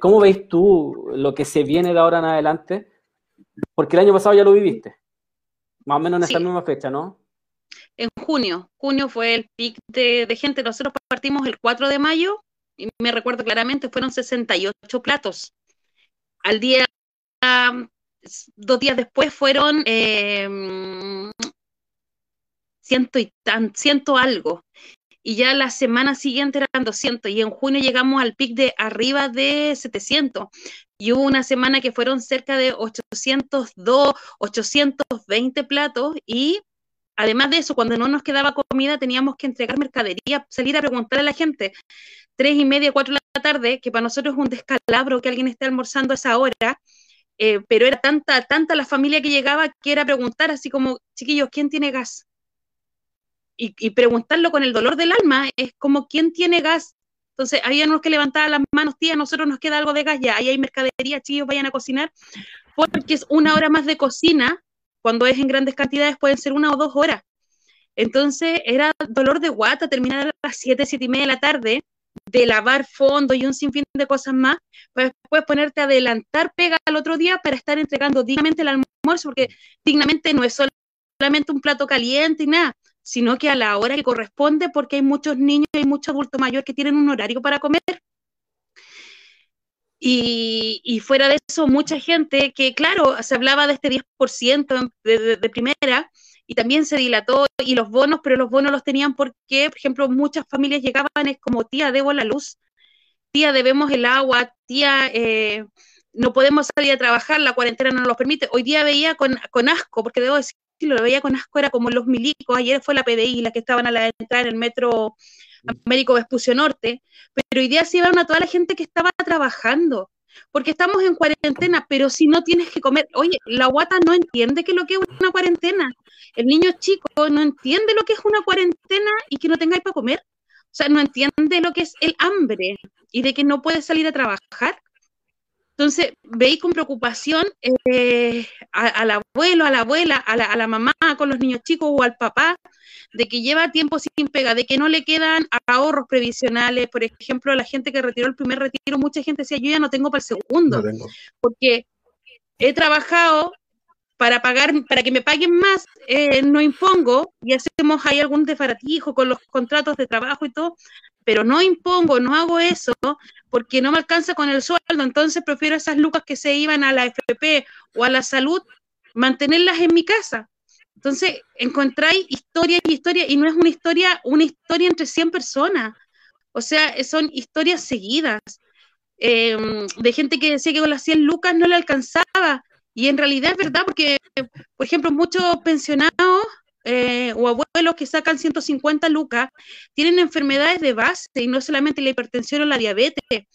¿Cómo veis tú lo que se viene de ahora en adelante? Porque el año pasado ya lo viviste. Más o menos en esta misma fecha, ¿no? En junio. Junio fue el pic de, gente. Nosotros partimos el 4 de mayo y me recuerdo claramente, fueron 68 platos. Al día, dos días después fueron eh, ciento y tan, ciento algo. Y ya la semana siguiente eran 200 y en junio llegamos al pic de arriba de 700 y hubo una semana que fueron cerca de 802, 820 platos y además de eso, cuando no nos quedaba comida teníamos que entregar mercadería, salir a preguntar a la gente, tres y media, cuatro de la tarde, que para nosotros es un descalabro que alguien esté almorzando a esa hora, eh, pero era tanta, tanta la familia que llegaba que era preguntar así como, chiquillos, ¿quién tiene gas? Y, preguntarlo con el dolor del alma, es como, ¿quién tiene gas? Entonces, había unos que levantaban las manos, tía, nosotros nos queda algo de gas ya, ahí hay mercadería, chicos, vayan a cocinar, porque es una hora más de cocina, cuando es en grandes cantidades pueden ser una o dos horas. Entonces, era dolor de guata terminar a las siete, siete y media de la tarde, de lavar fondo y un sinfín de cosas más, para después ponerte a adelantar pega al otro día para estar entregando dignamente el almuerzo, porque dignamente no es solamente un plato caliente y nada, sino que a la hora que corresponde, porque hay muchos niños y muchos adultos mayores que tienen un horario para comer. Y, fuera de eso, mucha gente que, claro, se hablaba de este 10% de, de, primera y también se dilató y los bonos, pero los bonos los tenían porque, por ejemplo, muchas familias llegaban es como, tía, debo la luz, tía, debemos el agua, tía, eh, no podemos salir a trabajar, la cuarentena no nos permite. Hoy día veía con, con asco, porque debo decir lo veía con asco, era como los milicos, ayer fue la PDI, las que estaban a la entrada en el metro Américo Vespucio Norte, pero hoy día se iban a toda la gente que estaba trabajando, porque estamos en cuarentena, pero si no tienes que comer, oye, la guata no entiende que lo que es una cuarentena, el niño chico no entiende lo que es una cuarentena y que no tengáis para comer, o sea, no entiende lo que es el hambre y de que no puede salir a trabajar. Entonces, veis con preocupación eh, al abuelo, a la abuela, a la, mamá con los niños chicos o al papá, de que lleva tiempo sin pega, de que no le quedan ahorros previsionales. Por ejemplo, la gente que retiró el primer retiro, mucha gente decía, yo ya no tengo para el segundo, porque he trabajado para pagar, para que me paguen más, eh, no impongo y hacemos ahí algún desbaratijo con los contratos de trabajo y todo, pero no impongo, no hago eso porque no me alcanza con el sueldo, entonces prefiero esas lucas que se iban a la FP o a la salud, mantenerlas en mi casa. Entonces, encontráis historias y historias, y no es una historia, una historia entre 100 personas, o sea, son historias seguidas, em, de gente que decía que con las 100 lucas no le alcanzaba, y en realidad es verdad, porque, por ejemplo, muchos pensionados eh, o abuelos que sacan 150 lucas tienen enfermedades de base y no solamente la hipertensión o la diabetes.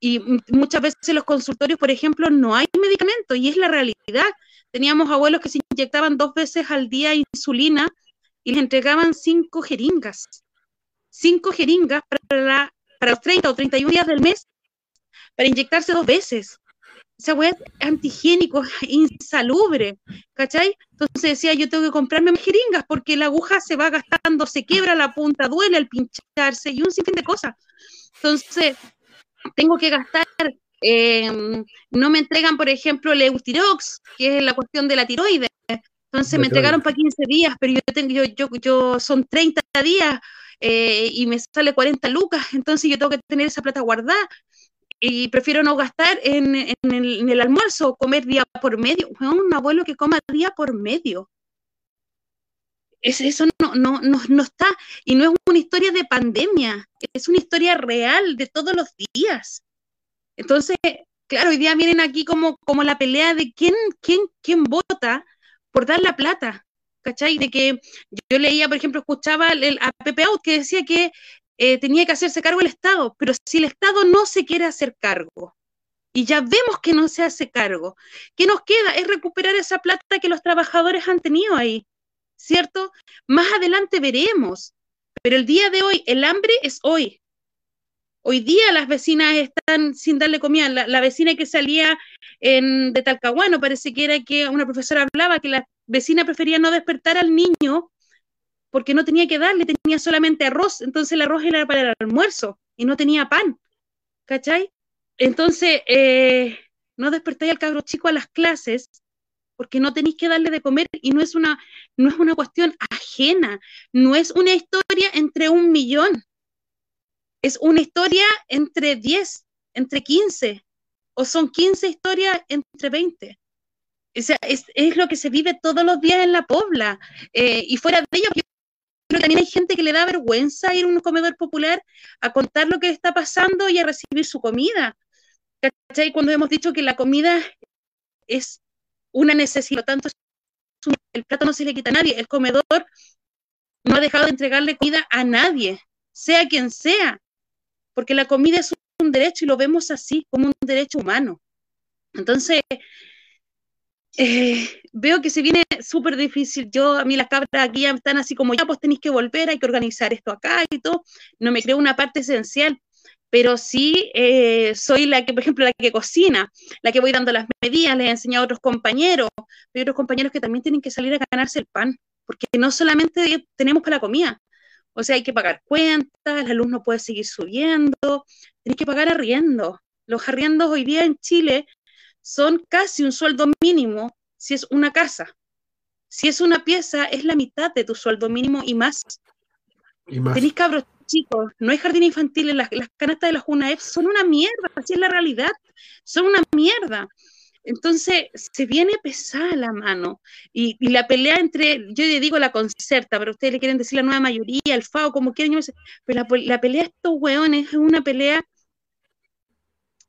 Y muchas veces en los consultorios, por ejemplo, no hay medicamentos y es la realidad. Teníamos abuelos que se inyectaban dos veces al día insulina y les entregaban cinco jeringas. Cinco jeringas para, para los 30 o 31 días del mes para inyectarse dos veces esa weá es antihigiénico, insalubre, ¿cachai? Entonces decía, yo tengo que comprarme mis jeringas porque la aguja se va gastando, se quiebra la punta, duele al pincharse y un sinfín de cosas. Entonces, tengo que gastar, em, no me entregan, por ejemplo, el Eutirox, que es la cuestión de la tiroides. Entonces me entregaron para 15 días, pero yo tengo, yo, yo, yo son 30 días eh, y me sale 40 lucas, entonces yo tengo que tener esa plata guardada y prefiero no gastar en, el, almuerzo, comer día por medio. un abuelo que coma día por medio. Es, eso no, no, no, no, está, y no es una historia de pandemia, es una historia real de todos los días. Entonces, claro, hoy día vienen aquí como, como la pelea de quién, quién, quién vota por dar la plata, ¿cachai? De que yo leía, por ejemplo, escuchaba el, a Pepe Out que decía que eh, tenía que hacerse cargo el Estado, pero si el Estado no se quiere hacer cargo, y ya vemos que no se hace cargo, ¿qué nos queda? Es recuperar esa plata que los trabajadores han tenido ahí, ¿cierto? Más adelante veremos, pero el día de hoy, el hambre es hoy. Hoy día las vecinas están sin darle comida. La, vecina que salía en, de Talcahuano, parece que era que una profesora hablaba que la vecina prefería no despertar al niño porque no tenía que darle, tenía solamente arroz, entonces el arroz era para el almuerzo y no tenía pan, ¿cachai? Entonces, eh, no despertáis al cabro chico a las clases porque no tenéis que darle de comer y no es una, no es una cuestión ajena, no es una historia entre un millón, es una historia entre 10, entre 15, o son 15 historias entre 20. O sea, es, lo que se vive todos los días en la pobla. Eh, y fuera de ello, pero también hay gente que le da vergüenza ir a un comedor popular a contar lo que está pasando y a recibir su comida. ¿Cachai? Cuando hemos dicho que la comida es una necesidad, tanto el plato no se le quita a nadie, el comedor no ha dejado de entregarle comida a nadie, sea quien sea, porque la comida es un derecho y lo vemos así, como un derecho humano. Entonces, eh, veo que se viene súper difícil. Yo, a mí las cabras aquí están así como, ya, pues tenéis que volver, hay que organizar esto acá y todo. No me creo una parte esencial, pero sí eh, soy la que, por ejemplo, la que cocina, la que voy dando las medidas, les he enseñado a otros compañeros, hay otros compañeros que también tienen que salir a ganarse el pan, porque no solamente tenemos para la comida, o sea, hay que pagar cuentas, la luz no puede seguir subiendo, tienes que pagar arriendo. Los arriendos hoy día en Chile son casi un sueldo mínimo si es una casa. Si es una pieza, es la mitad de tu sueldo mínimo y más. Y más. Tenéis cabros chicos, no hay jardín infantil, las, las canastas de la UNAEP son una mierda, así es la realidad, son una mierda. Entonces se viene pesada la mano y, la pelea entre, yo le digo la concerta, pero ustedes le quieren decir la nueva mayoría, el FAO, como quieren, pero la, la pelea de estos hueones es una pelea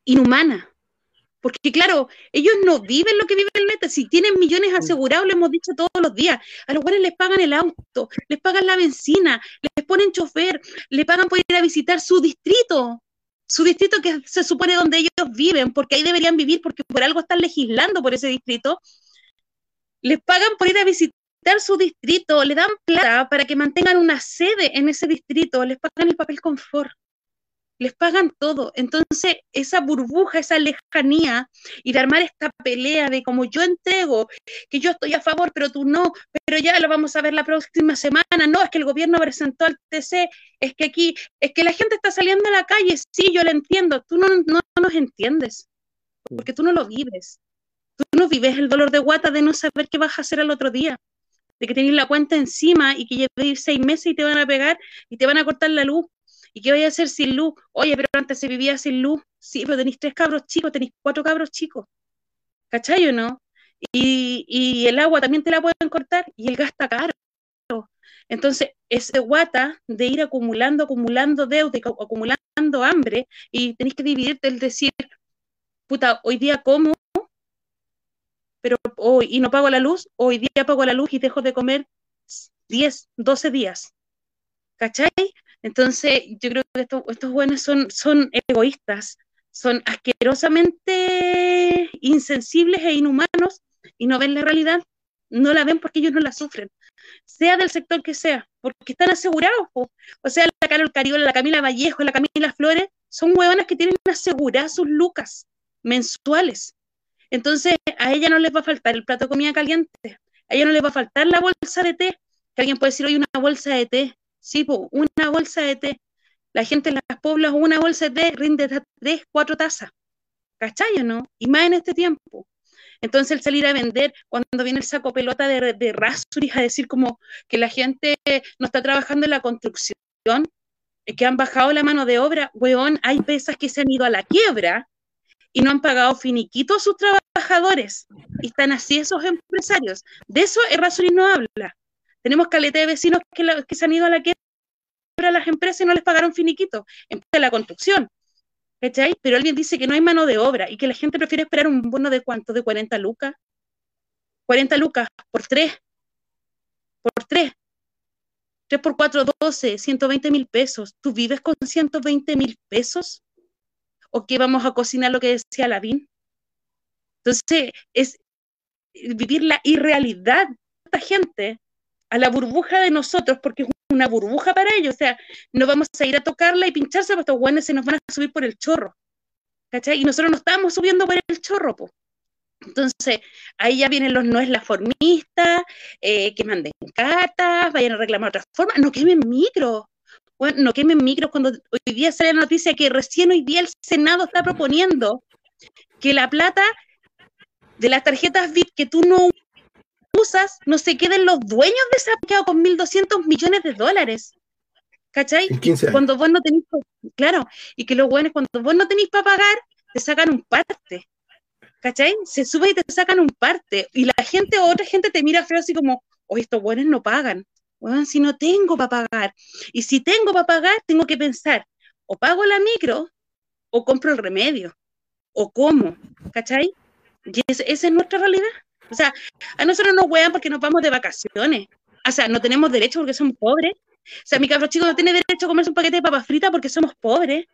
inhumana. Porque claro, ellos no viven lo que vive el neta, si tienen millones asegurados, lo hemos dicho todos los días, a los cuales les pagan el auto, les pagan la benzina, les ponen chofer, les pagan por ir a visitar su distrito, su distrito que se supone donde ellos viven, porque ahí deberían vivir, porque por algo están legislando por ese distrito, les pagan por ir a visitar su distrito, le dan plata para que mantengan una sede en ese distrito, les pagan el papel confort les pagan todo. Entonces, esa burbuja, esa lejanía y de armar esta pelea de como yo entrego, que yo estoy a favor, pero tú no, pero ya lo vamos a ver la próxima semana, no, es que el gobierno presentó al TC, es que aquí, es que la gente está saliendo a la calle, sí, yo lo entiendo, tú no, no, nos entiendes, porque tú no lo vives. Tú no vives el dolor de guata de no saber qué vas a hacer al otro día de que tenés la cuenta encima y que lleves seis meses y te van a pegar y te van a cortar la luz ¿Y qué voy a hacer sin luz? Oye, pero antes se vivía sin luz. Sí, pero tenéis tres cabros chicos, tenéis cuatro cabros chicos. ¿Cachai o no? Y, el agua también te la pueden cortar y el gas está caro. Entonces, ese guata de ir acumulando, acumulando deuda, acumulando hambre, y tenéis que dividirte el decir, puta, hoy día como, pero hoy y no pago la luz, hoy día pago la luz y dejo de comer 10, 12 días. ¿Cachai? Entonces, yo creo que estos, buenos son, son egoístas, son asquerosamente insensibles e inhumanos y no ven la realidad, no la ven porque ellos no la sufren, sea del sector que sea, porque están asegurados. O sea, la Carol Cariola, la Camila Vallejo, la Camila Flores, son huevonas que tienen aseguradas sus lucas mensuales. Entonces, a ella no les va a faltar el plato de comida caliente, a ella no les va a faltar la bolsa de té, que alguien puede decir, hoy una bolsa de té, Sí, una bolsa de té. La gente en las poblas, una bolsa de té rinde tres, cuatro tazas. ¿Cachai no? Y más en este tiempo. Entonces el salir a vender, cuando viene el saco pelota de, de Rasuris a decir como que la gente no está trabajando en la construcción, que han bajado la mano de obra, weón, hay pesas que se han ido a la quiebra y no han pagado finiquito a sus trabajadores. Y están así esos empresarios. De eso Rasuris no habla. Tenemos caleta de vecinos que, se han ido a la quiebra a las empresas y no les pagaron finiquito en la construcción. ¿Cachai? Pero alguien dice que no hay mano de obra y que la gente prefiere esperar un bono de cuánto, de 40 lucas. 40 lucas por 3. Por 3. 3 por 4, 12, 120 mil pesos. ¿Tú vives con 120 mil pesos? ¿O qué vamos a cocinar lo que decía Lavín? Entonces, es vivir la irrealidad de esta gente a la burbuja de nosotros, porque es una burbuja para ellos. O sea, no vamos a ir a tocarla y pincharse, porque estos guanes se nos van a subir por el chorro. ¿Cachai? Y nosotros no estamos subiendo por el chorro, po. Entonces, ahí ya vienen los no es la formista, eh, que manden cartas, vayan a reclamar otra forma, no quemen micro. Bueno, no quemen micros cuando hoy día sale la noticia que recién hoy día el Senado está proponiendo que la plata de las tarjetas VIP que tú no no se queden los dueños de esa quedado con 1.200 millones de dólares. ¿Cachai? Cuando vos no tenéis, claro, y que lo bueno es cuando vos no tenéis para pagar, te sacan un parte. ¿Cachai? Se sube y te sacan un parte. Y la gente o otra gente te mira feo así como, oye, estos buenos no pagan. Bueno, si no tengo para pagar. Y si tengo para pagar, tengo que pensar, o pago la micro, o compro el remedio, o como. ¿Cachai? Y esa es nuestra realidad. O sea, a nosotros nos huean porque nos vamos de vacaciones. O sea, no tenemos derecho porque somos pobres. O sea, mi cabro chico no tiene derecho a comerse un paquete de papas fritas porque somos pobres.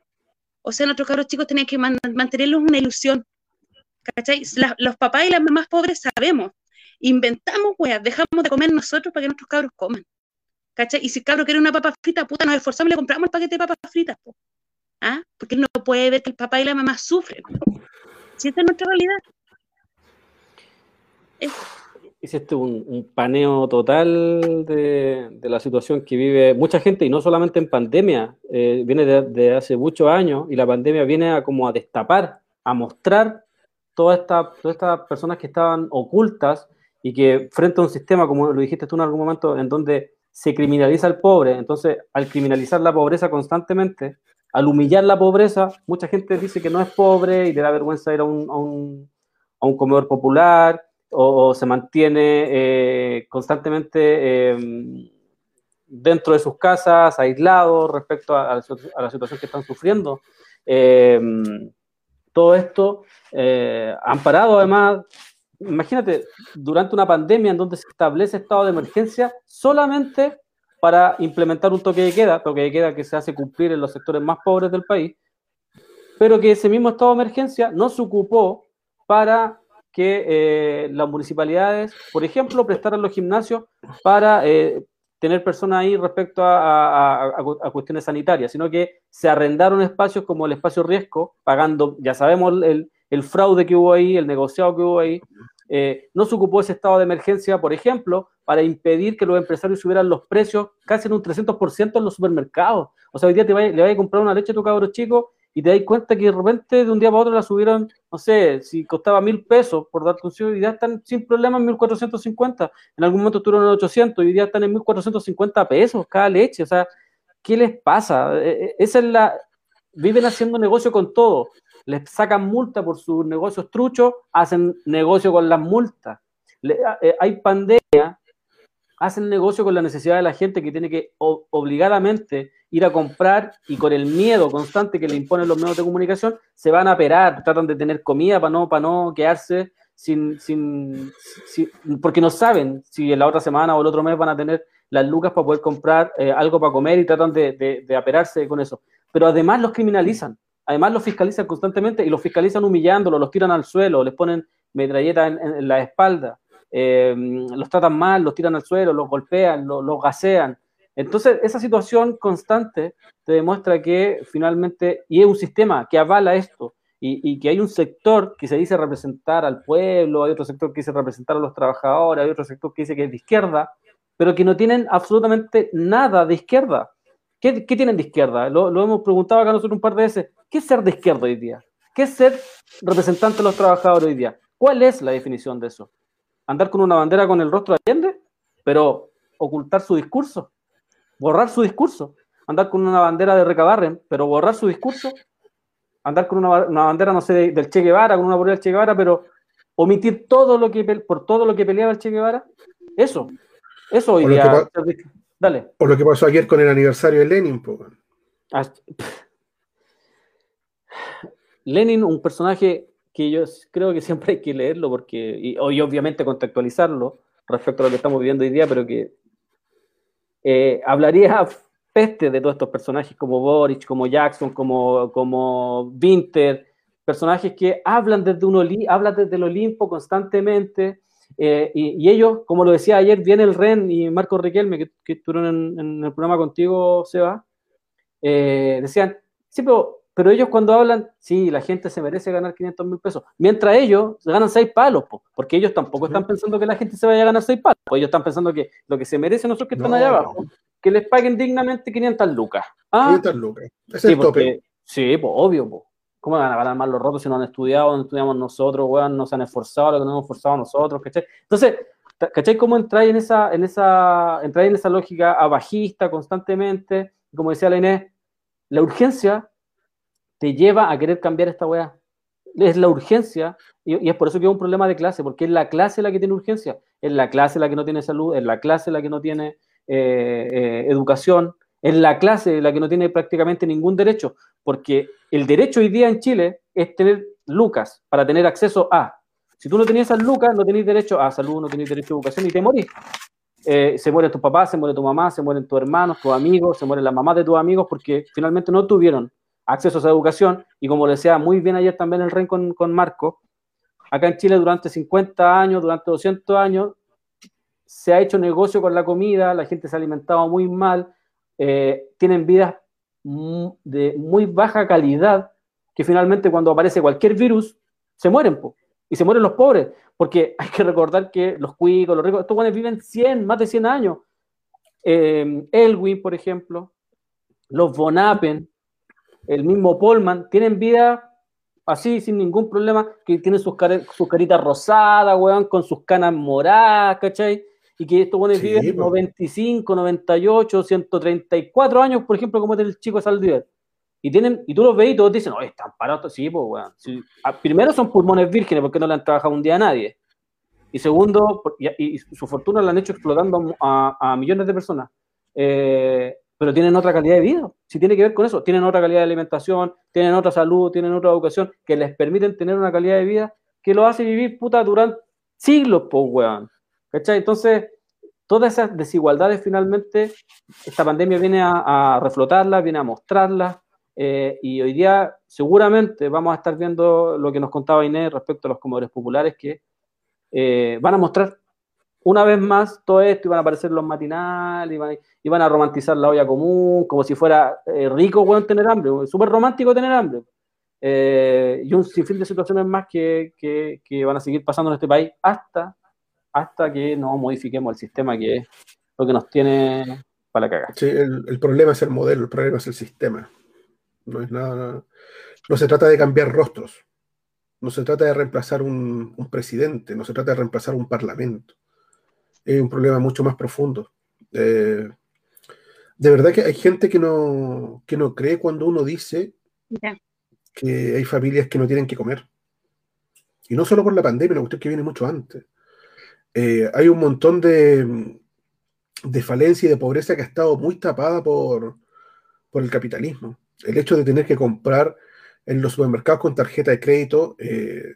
O sea, nuestros cabros chicos tienen que mantenerlos una ilusión. ¿Cachai? los papás y las mamás pobres sabemos. Inventamos weas, dejamos de comer nosotros para que nuestros cabros coman. ¿Cachai? Y si el cabro quiere una papa frita, puta, nos esforzamos y le compramos el paquete de papas fritas. ¿Ah? Porque él no puede ver que el papá y la mamá sufren. Si esta es nuestra realidad. Hiciste un, paneo total de, la situación que vive mucha gente y no solamente en pandemia, eh, viene de, hace muchos años y la pandemia viene a como a destapar, a mostrar todas esta, todas estas personas que estaban ocultas y que frente a un sistema, como lo dijiste tú en algún momento, en donde se criminaliza al pobre, entonces al criminalizar la pobreza constantemente, al humillar la pobreza, mucha gente dice que no es pobre y le da vergüenza ir a un, a un, a un comedor popular o, se mantiene eh, constantemente em, dentro de sus casas, aislado respecto a, la situación que están sufriendo. Em, todo esto eh, han parado además, imagínate, durante una pandemia en donde se establece estado de emergencia solamente para implementar un toque de queda, toque de queda que se hace cumplir en los sectores más pobres del país, pero que ese mismo estado de emergencia no se ocupó para que eh, las municipalidades, por ejemplo, prestaran los gimnasios para eh, tener personas ahí respecto a, cuestiones sanitarias, sino que se arrendaron espacios como el espacio riesgo, pagando, ya sabemos el, fraude que hubo ahí, el negociado que hubo ahí. Eh, no se ocupó ese estado de emergencia, por ejemplo, para impedir que los empresarios subieran los precios casi en un 300% en los supermercados. O sea, hoy día te le vayas a comprar una leche a tu cabro chico y te das cuenta que de repente de un día para otro la subieron, no sé, si costaba mil pesos por dar función, y ya están sin problema en 1450. En algún momento estuvieron en 800 y hoy día están en 1450 pesos cada leche. O sea, ¿qué les pasa? E, e, esa es la. Viven haciendo negocio con todo. Les sacan multa por sus negocios truchos, hacen negocio con las multas. Eh, hay pandemia, hacen negocio con la necesidad de la gente que tiene que obligadamente ir a comprar y con el miedo constante que le imponen los medios de comunicación, se van a perar, tratan de tener comida para no, para no quedarse sin, sin, porque no saben si en la otra semana o el otro mes van a tener las lucas para poder comprar eh, algo para comer y tratan de, de, aperarse con eso. Pero además los criminalizan, además los fiscalizan constantemente y los fiscalizan humillándolos, los tiran al suelo, les ponen metralletas en, la espalda, eh, los tratan mal, los tiran al suelo, los golpean, los, los gasean. Entonces, esa situación constante te demuestra que finalmente, y es un sistema que avala esto, y, que hay un sector que se dice representar al pueblo, hay otro sector que dice representar a los trabajadores, hay otro sector que dice que es de izquierda, pero que no tienen absolutamente nada de izquierda. ¿Qué, tienen de izquierda? Lo, hemos preguntado acá nosotros un par de veces. ¿Qué es ser de izquierda hoy día? ¿Qué es ser representante de los trabajadores hoy día? ¿Cuál es la definición de eso? ¿Andar con una bandera con el rostro de Allende? Pero ocultar su discurso borrar su discurso, andar con una bandera de Recabarren, pero borrar su discurso, andar con una, bandera, no sé, del Che Guevara, con una bandera del Che Guevara, pero omitir todo lo que por todo lo que peleaba el Che Guevara, eso, eso hoy día. Dale. O lo que pasó ayer con el aniversario de Lenin, pues. Lenin, un personaje que yo creo que siempre hay que leerlo porque, y, obviamente contextualizarlo respecto a lo que estamos viviendo hoy día, pero que eh, hablaría peste de todos estos personajes como Boris, como Jackson, como, como Winter, personajes que hablan desde, un hablan desde el Olimpo constantemente, eh, y, ellos, como lo decía ayer, viene el Ren y Marco Riquelme, que, que estuvieron en, el programa contigo, Seba, eh, decían, sí, pero pero ellos cuando hablan, sí, la gente se merece ganar 500 mil pesos, mientras ellos ganan 6 palos, porque ellos tampoco están pensando que la gente se vaya a ganar 6 palos, ellos están pensando que lo que se merecen nosotros que están allá abajo, que les paguen dignamente 500 lucas. 500 ¿Ah? lucas, ese sí, es el tope. Sí, pues obvio, pues. ¿Cómo van a ganar más los rotos si no han estudiado, no estudiamos nosotros, weón, no se han esforzado, lo que no hemos esforzado nosotros, ¿cachai? Entonces, ¿cachai cómo entráis en esa, en esa, entráis en esa lógica abajista constantemente? Como decía la Inés, la urgencia te lleva a querer cambiar esta weá. Es la urgencia, y, es por eso que es un problema de clase, porque es la clase la que tiene urgencia, es la clase la que no tiene salud, es la clase la que no tiene eh, eh, educación, es la clase la que no tiene prácticamente ningún derecho, porque el derecho hoy día en Chile es tener lucas para tener acceso a. Si tú no tenías esas lucas, no tenías derecho a salud, no tenías derecho a educación y te morís. Eh, se mueren tus papás, se muere tu mamá, se mueren tus hermanos, tus amigos, se mueren las mamás de tus amigos porque finalmente no tuvieron acceso a esa educación, y como le decía muy bien ayer también el REN con, Marco, acá en Chile durante 50 años, durante 200 años, se ha hecho negocio con la comida, la gente se ha alimentado muy mal, eh, tienen vidas de muy baja calidad, que finalmente cuando aparece cualquier virus, se mueren, y se mueren los pobres, porque hay que recordar que los cuicos, los ricos, estos guanes viven 100, más de 100 años. Eh, Elwin, por ejemplo, los Bonapen, el mismo Polman, tienen vida así, sin ningún problema, que tienen sus, caritas rosadas, weón, con sus canas moradas, ¿cachai? Y que estos buenos viven 95, 98, 134 años, por ejemplo, como el chico Saldiver. Y, tienen, y tú los ves y todos dicen, no, están parados, sí, pues, weón. Ah, primero son pulmones vírgenes, porque no le han trabajado un día a nadie. Y segundo, y, su fortuna la han hecho explotando a, a millones de personas. Eh, pero tienen otra calidad de vida. Si tiene que ver con eso, tienen otra calidad de alimentación, tienen otra salud, tienen otra educación que les permiten tener una calidad de vida que lo hace vivir puta durante siglos, pues, weón. ¿Cachai? Entonces, todas esas desigualdades finalmente, esta pandemia viene a, reflotarlas, viene a mostrarlas, eh, y hoy día seguramente vamos a estar viendo lo que nos contaba Inés respecto a los comedores populares que eh, van a mostrar una vez más todo esto, iban a aparecer los matinales, iban, a romantizar la olla común, como si fuera eh, rico bueno, tener hambre, súper romántico tener hambre. Eh, y un sinfín de situaciones más que, van a seguir pasando en este país hasta, hasta que no modifiquemos el sistema que es lo que nos tiene para cagar. Sí, el, problema es el modelo, el problema es el sistema. No es nada, no se trata de cambiar rostros, no se trata de reemplazar un presidente, no se trata de reemplazar un parlamento es un problema mucho más profundo. Eh, de verdad que hay gente que no, que no cree cuando uno dice que hay familias que no tienen que comer. Y no solo por la pandemia, cuestión que viene mucho antes. Eh, hay un montón de, de falencia y de pobreza que ha estado muy tapada por, por el capitalismo. El hecho de tener que comprar en los supermercados con tarjeta de crédito eh,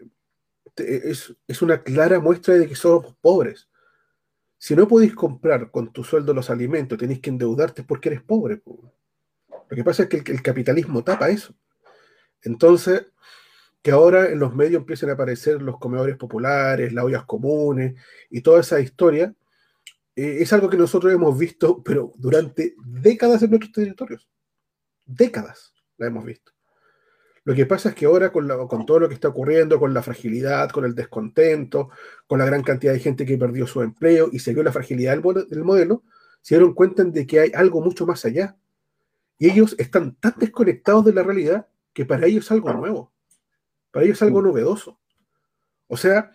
es, es, una clara muestra de que somos pobres. Si no podéis comprar con tu sueldo los alimentos, tenéis que endeudarte porque eres pobre. Lo que pasa es que el, capitalismo tapa eso. Entonces, que ahora en los medios empiecen a aparecer los comedores populares, las ollas comunes y toda esa historia, eh, es algo que nosotros hemos visto, pero durante décadas en nuestros territorios. Décadas la hemos visto. Lo que pasa es que ahora con, con, todo lo que está ocurriendo, con la fragilidad, con el descontento, con la gran cantidad de gente que perdió su empleo y se vio la fragilidad del, modelo, se dieron cuenta de que hay algo mucho más allá. Y ellos están tan desconectados de la realidad que para ellos es algo nuevo, para ellos es algo novedoso. O sea,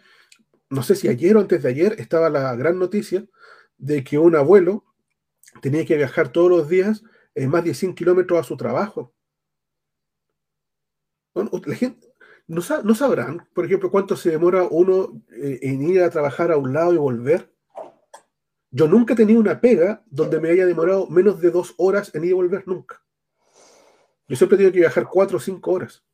no sé si ayer o antes de ayer estaba la gran noticia de que un abuelo tenía que viajar todos los días en más de 100 kilómetros a su trabajo no, sabrán, por ejemplo, cuánto se demora uno eh, en ir a trabajar a un lado y volver. Yo nunca he tenido una pega donde me haya demorado menos de dos horas en ir y volver, nunca. Yo siempre he tenido que viajar cuatro o cinco horas.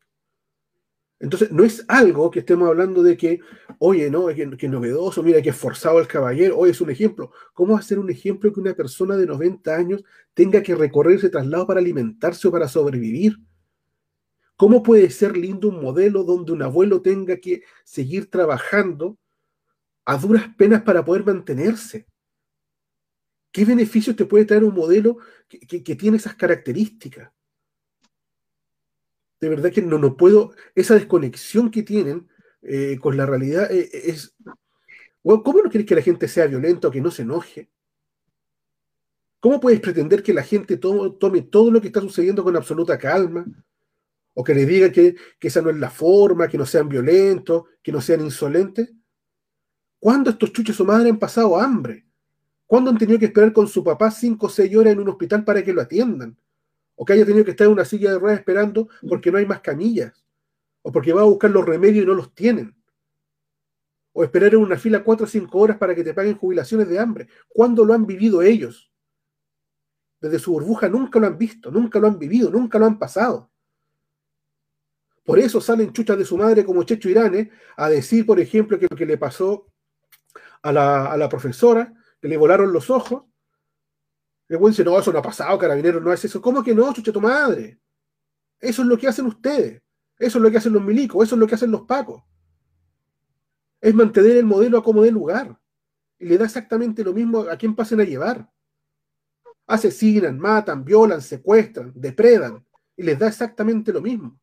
Entonces, no es algo que estemos hablando de que, oye, no, que, que novedoso, mira, que forzado el caballero, oye, es un ejemplo. ¿Cómo va a ser un ejemplo que una persona de 90 años tenga que recorrer ese traslado para alimentarse o para sobrevivir? ¿Cómo puede ser lindo un modelo donde un abuelo tenga que seguir trabajando a duras penas para poder mantenerse? ¿Qué beneficios te puede traer un modelo que, tiene esas características? de verdad que no, no puedo, esa desconexión que tienen eh, con la realidad eh, eh, es... ¿Cómo no quieres que la gente sea violenta o que no se enoje? ¿Cómo puedes pretender que la gente tome todo lo que está sucediendo con absoluta calma? O que le digan que, que esa no es la forma, que no sean violentos, que no sean insolentes. ¿Cuándo estos chuches o madre han pasado hambre? ¿Cuándo han tenido que esperar con su papá cinco o seis horas en un hospital para que lo atiendan? o que haya tenido que estar en una silla de ruedas esperando porque no hay más camillas, o porque va a buscar los remedios y no los tienen, o esperar en una fila cuatro o cinco horas para que te paguen jubilaciones de hambre. ¿Cuándo lo han vivido ellos? Desde su burbuja nunca lo han visto, nunca lo han vivido, nunca lo han pasado. Por eso salen chuchas de su madre como Checho Irane a decir, por ejemplo, que lo que le pasó a la, a la profesora, que le volaron los ojos, el buen dice, no, eso no ha pasado, carabinero, no es eso. ¿Cómo que no, chucha tu madre? Eso es lo que hacen ustedes. Eso es lo que hacen los milicos, eso es lo que hacen los pacos. Es mantener el modelo a como dé lugar. Y le da exactamente lo mismo a quien pasen a llevar. Asesinan, matan, violan, secuestran, depredan. Y les da exactamente lo mismo.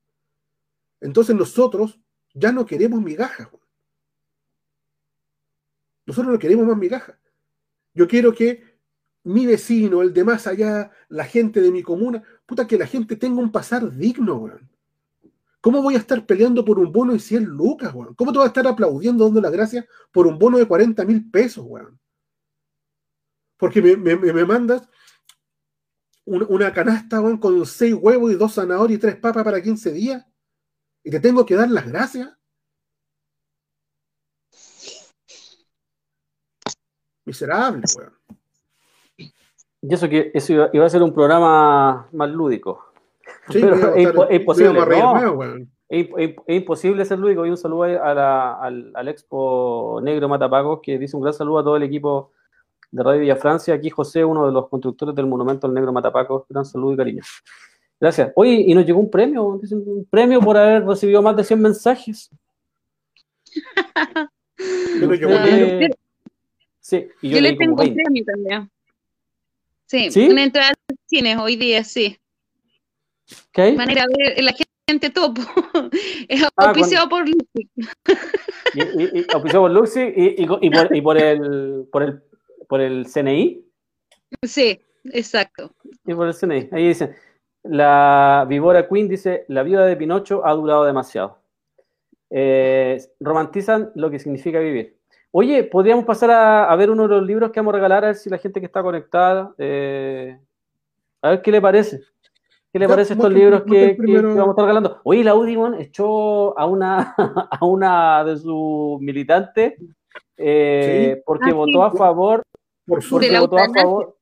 Entonces nosotros ya no queremos migajas. Nosotros no queremos más migajas. Yo quiero que mi vecino, el de más allá, la gente de mi comuna, puta que la gente tenga un pasar digno, weón. ¿Cómo voy a estar peleando por un bono de 100 lucas, weón? ¿Cómo te voy a estar aplaudiendo, dando las gracias por un bono de 40 mil pesos, weón? Porque me, mandas una, canasta, weón, con 6 huevos y 2 zanahorias y 3 papas para 15 días y te tengo que dar las gracias. Miserable, weón. Y eso que eso iba, a ser un programa más lúdico. Pero es, imposible. es, imposible ser lúdico. Y un saludo al, al, Expo Negro Matapagos, que dice un gran saludo a todo el equipo de Radio Villa Francia. Aquí José, uno de los constructores del monumento al Negro Matapacos. Gran saludo y cariño. Gracias. Oye, y nos llegó un premio, un premio por haber recibido más de 100 mensajes. sí, y yo, le tengo un premio también. Sí, una entrada al cine hoy día, sí. ¿Qué? Manera de ver la gente topo. es ah, auspiciado por Luxi. Y, y, auspiciado por Luxi y, por, y por, el, por, el, por el CNI. Sí, exacto. Y por el CNI. Ahí dice, la Vivora Queen dice, la vida de Pinocho ha durado demasiado. Eh, romantizan lo que significa vivir. Oye, podríamos pasar a, ver uno de los libros que vamos a regalar, a ver si la gente que está conectada, eh, a ver qué le parece. ¿Qué le parece estos libros que, vamos a estar regalando? Oye, la Udimon echó a una, a una de sus militantes eh, porque ah, votó a favor, por porque votó a favor,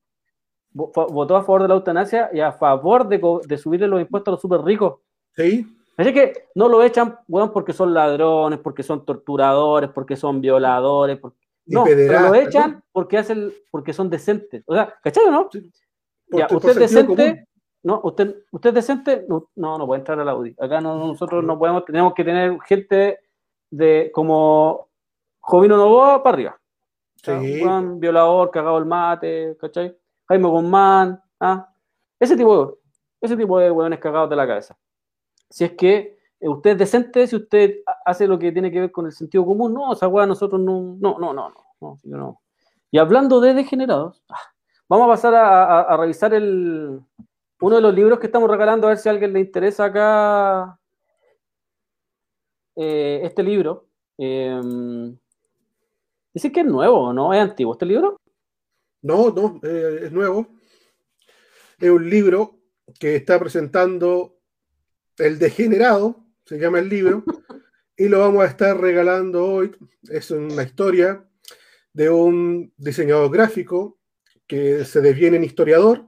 votó a favor de la eutanasia y a favor de, de subirle los impuestos a los súper ricos. Sí. Así que no lo echan, weón, porque son ladrones, porque son torturadores, porque son violadores. No, pero lo echan porque hacen, porque son decentes. O sea, ¿cachai o no? ya, usted es decente, no, usted, usted es decente, no, no, puede entrar a la UDI. Acá nosotros no podemos, tenemos que tener gente de como Jovino Novoa para arriba. Sí. violador, cagado el mate, ¿cachai? Jaime Guzmán, ¿ah? Ese tipo, ese tipo de hueones cagados de la cabeza si es que eh, usted es decente, si usted hace lo que tiene que ver con el sentido común, no, esa weá nosotros no, no, no, no, no, no, Y hablando de degenerados, ah, vamos a pasar a, revisar el, uno de los libros que estamos regalando, a ver si a alguien le interesa acá eh, este libro. Em, dice que es nuevo, ¿no? ¿Es antiguo este libro? No, no, eh, es nuevo. Es un libro que está presentando el Degenerado, se llama el libro, y lo vamos a estar regalando hoy. Es una historia de un diseñador gráfico que se deviene en historiador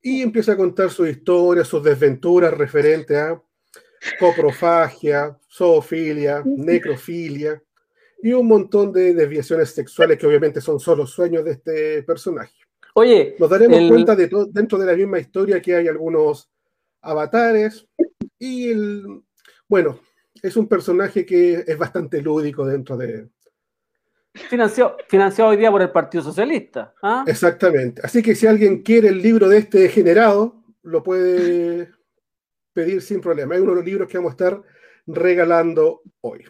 y empieza a contar su historia, sus desventuras referentes a coprofagia, zoofilia, necrofilia y un montón de desviaciones sexuales que obviamente son solo sueños de este personaje. Oye, Nos daremos el- cuenta de dentro de la misma historia que hay algunos avatares y el, bueno, es un personaje que es bastante lúdico dentro de... Financiado, financiado hoy día por el Partido Socialista. ¿ah? Exactamente. Así que si alguien quiere el libro de este degenerado, lo puede pedir sin problema. Es uno de los libros que vamos a estar regalando hoy.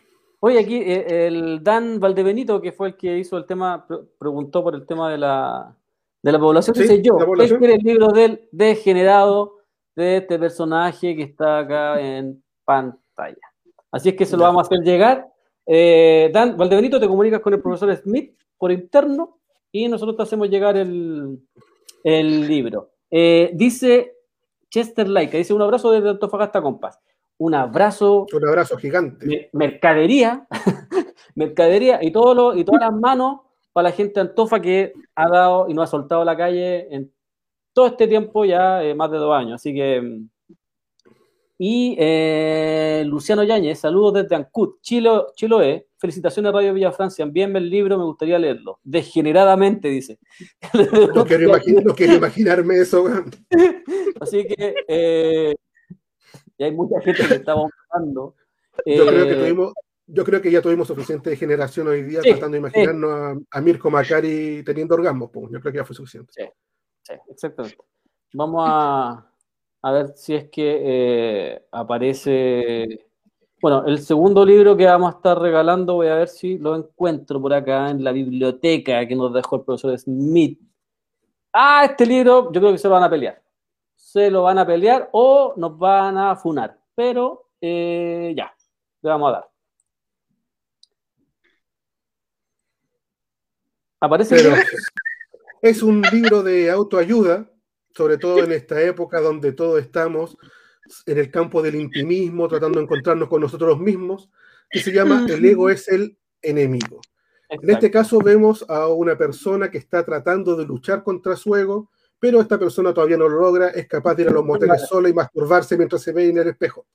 Oye, aquí eh, el Dan Valdebenito, que fue el que hizo el tema, pre- preguntó por el tema de la, de la población. Sí, Dice yo, población. quiere el libro del degenerado de este personaje que está acá en pantalla. Así es que se lo vamos a hacer llegar. Eh, Dan Valdebenito, te comunicas con el profesor Smith por interno y nosotros te hacemos llegar el, el libro. Eh, dice Chester Laika, dice un abrazo desde Antofagasta Compás. Un abrazo Un abrazo gigante. me- mercadería, mercadería y, todo lo, y todas las manos para la gente de Antofa que ha dado y no ha soltado la calle en todo este tiempo, ya eh, más de dos años. Así que. Y eh, Luciano Yáñez, saludos desde Ancud, Chile, Chiloé. Felicitaciones Radio Villa Francia. Envíenme el libro, me gustaría leerlo. Degeneradamente, dice. No quiero, imagi- no quiero imaginarme eso. Así que. eh, y hay mucha gente que está bombando. Yo creo que Eh, tuvimos, yo creo que ya tuvimos suficiente generación hoy día Sí, tratando de imaginarnos a, a Mirko Macari teniendo orgasmos. pues. Yo creo que ya fue suficiente. Sí, exactamente. Vamos a, a ver si es que eh, aparece. Bueno, el segundo libro que vamos a estar regalando, voy a ver si lo encuentro por acá en la biblioteca que nos dejó el profesor Smith. Ah, este libro, yo creo que se lo van a pelear. Se lo van a pelear o nos van a funar. Pero eh, ya, le vamos a dar. ¿Aparece Pero es un libro de autoayuda, sobre todo en esta época donde todos estamos en el campo del intimismo, tratando de encontrarnos con nosotros mismos, que se llama El ego es el enemigo. En este caso vemos a una persona que está tratando de luchar contra su ego, pero esta persona todavía no lo logra, es capaz de ir a los moteles sola y masturbarse mientras se ve en el espejo.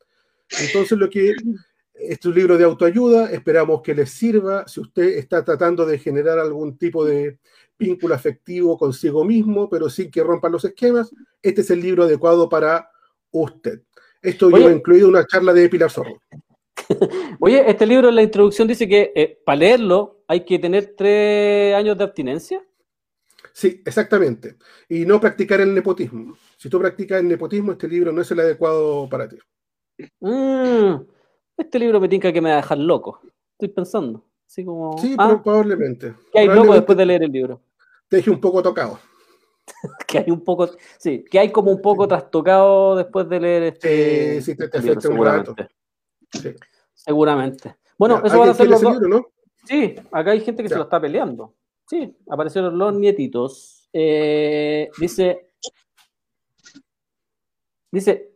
Entonces lo que este es un libro de autoayuda, esperamos que les sirva si usted está tratando de generar algún tipo de vínculo afectivo consigo mismo, pero sin que rompan los esquemas, este es el libro adecuado para usted. Esto Oye. lleva incluido una charla de Pilar Zorro. Oye, este libro en la introducción dice que eh, para leerlo hay que tener tres años de abstinencia. Sí, exactamente. Y no practicar el nepotismo. Si tú practicas el nepotismo, este libro no es el adecuado para ti. Mm, este libro me tinca que me va a dejar loco. Estoy pensando. Así como. Sí, ah, probablemente. que hay loco después de leer el libro. Te deje un poco tocado. Que hay un poco. Sí, que hay como un poco trastocado después de leer este. Sí, sí, te- te libro, afecta un seguramente. Sí. Seguramente. Bueno, Ya, eso van a ¿alguien ser los dos. libro, no? Sí, acá hay gente que se lo está peleando. Sí, aparecieron los nietitos. Eh, dice, dice,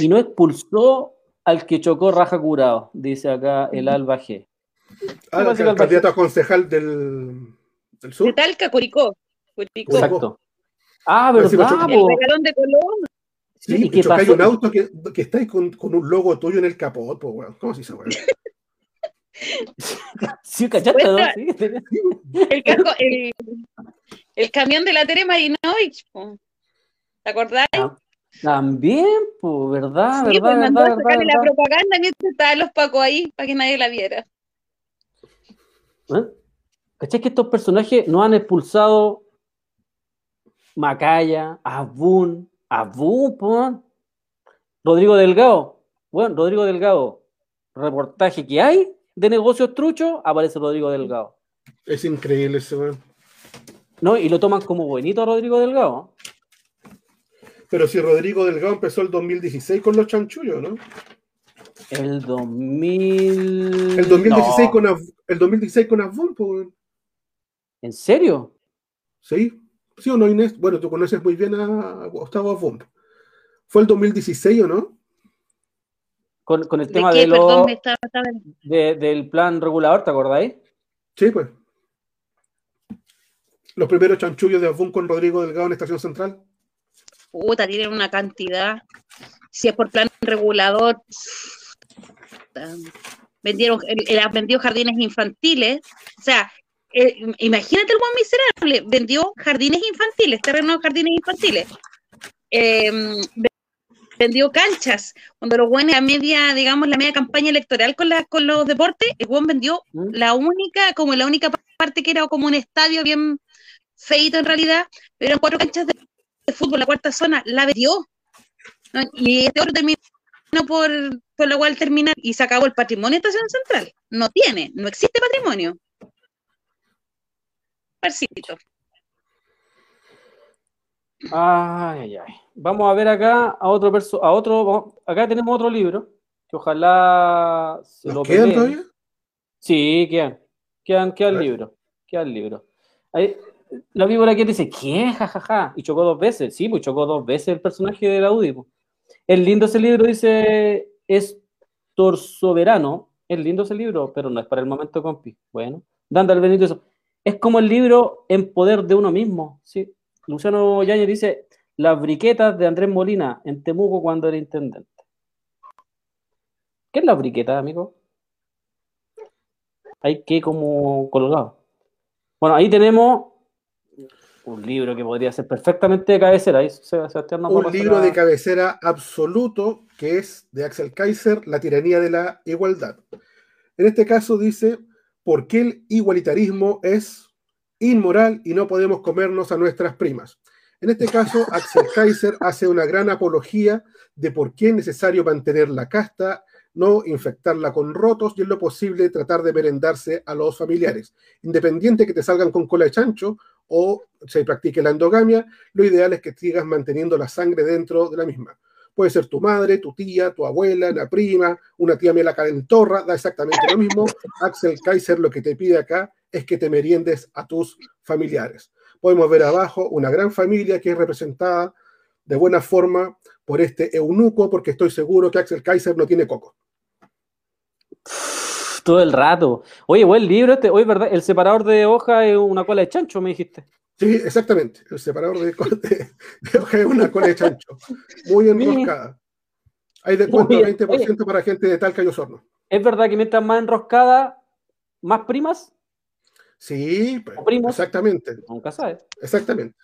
y no expulsó al que chocó raja curado, dice acá el Alba G. Ah, el candidato a concejal del, del De sur. Talca, Curicó. Curicó. Exacto. Ah, ¿verdad? chocó. El de Colón. Sí, ¿y que qué chocáis pasó? un auto que, que estáis con, con un logo tuyo en el capot, pues, weón. ¿Cómo se dice, weón? Sí, ¿cachaste, no? Cuenta- Sí. El, casco- el, el camión de la Tere Marinovich. ¿Te acordás? También, pues, ¿verdad? Sí, pues mandó ¿verdad? a sacarle ¿verdad? la propaganda mientras estaban los pacos ahí para que nadie la viera. ¿Eh? ¿Cachai que estos personajes no han expulsado Macaya, Abun, Abun? Rodrigo Delgado? Bueno, Rodrigo Delgado, reportaje que hay de negocios truchos, aparece Rodrigo Delgado. Es increíble ese, weón. ¿No? Y lo toman como buenito a Rodrigo Delgado. Pero si Rodrigo Delgado empezó el 2016 con los chanchullos, ¿no? El 2000. El 2016 No. con el 2016 con Avon, weón. ¿En serio? ¿Sí? ¿Sí o no, Inés? Bueno, tú conoces muy bien a Gustavo Avon. ¿Fue el 2016 o no? Con, con el ¿De tema qué? de lo- Perdón, me estaba... estaba- de- del plan regulador, ¿te acordáis? Sí, pues. Los primeros chanchullos de Avon con Rodrigo Delgado en Estación Central. Puta, tienen una cantidad. si es por plan regulador, vendieron, él ha vendido jardines infantiles, o sea, eh, imagínate el buen miserable, vendió jardines infantiles, terrenos de jardines infantiles. Eh, vendió canchas. Cuando los buenos a media, digamos, la media campaña electoral con, con los deportes, el buen vendió ¿Mm? la única, como la única parte que era como un estadio bien feito en realidad, pero eran cuatro canchas de, de fútbol, la cuarta zona, la vendió. ¿no? Y este otro terminó por, por lo cual terminar y se acabó el patrimonio de Estación Central. No tiene, no existe patrimonio. Parcito. Ay, ay, ay. Vamos a ver acá a otro perso a otro, acá tenemos otro libro que ojalá se lo ¿Nos quedan peleen. todavía? Sí, quedan, quedan, quedan A ver. libros, quedan libros. Ahí, la víbora que dice, ¿qué? Ja, ja, ja. Y chocó dos veces, sí, pues chocó dos veces el personaje de la UDI. pues. Es lindo ese libro, dice, es torsoverano. Es lindo ese libro, pero no es para el momento, compi. Bueno, Dandal Benito, eso. Es como el libro En poder de uno mismo, sí. Luciano Yáñez dice, Las briquetas de Andrés Molina en Temuco cuando era intendente. ¿Qué es la briqueta, amigo? Hay que como colgado. Bueno, ahí tenemos un libro que podría ser perfectamente de cabecera. Ahí Sebastián Un libro de cabecera absoluto que es de Axel Kaiser, La tiranía de la igualdad. En este caso dice, ¿por qué el igualitarismo es inmoral y no podemos comernos a nuestras primas? En este caso, Axel Kaiser hace una gran apología de por qué es necesario mantener la casta, no infectarla con rotos y en lo posible tratar de merendarse a los familiares. Independiente que te salgan con cola de chancho o se practique la endogamia, lo ideal es que sigas manteniendo la sangre dentro de la misma. Puede ser tu madre, tu tía, tu abuela, una prima, una tía mela calentorra, da exactamente lo mismo. Axel Kaiser lo que te pide acá es que te meriendes a tus familiares. Podemos ver abajo una gran familia que es representada de buena forma por este eunuco, porque estoy seguro que Axel Kaiser no tiene coco. Todo el rato. Oye, buen libro este. Oye, ¿verdad? El separador de hoja es una cola de chancho, me dijiste. Sí, exactamente. El separador de, co- de- de hoja es una cola de chancho. Muy enroscada. Hay descuento bien. 20% para gente de Talca y Osorno. ¿Es verdad que mientras más enroscada, más primas? Sí, pues, ¿O primos? exactamente. Nunca sabes. Exactamente.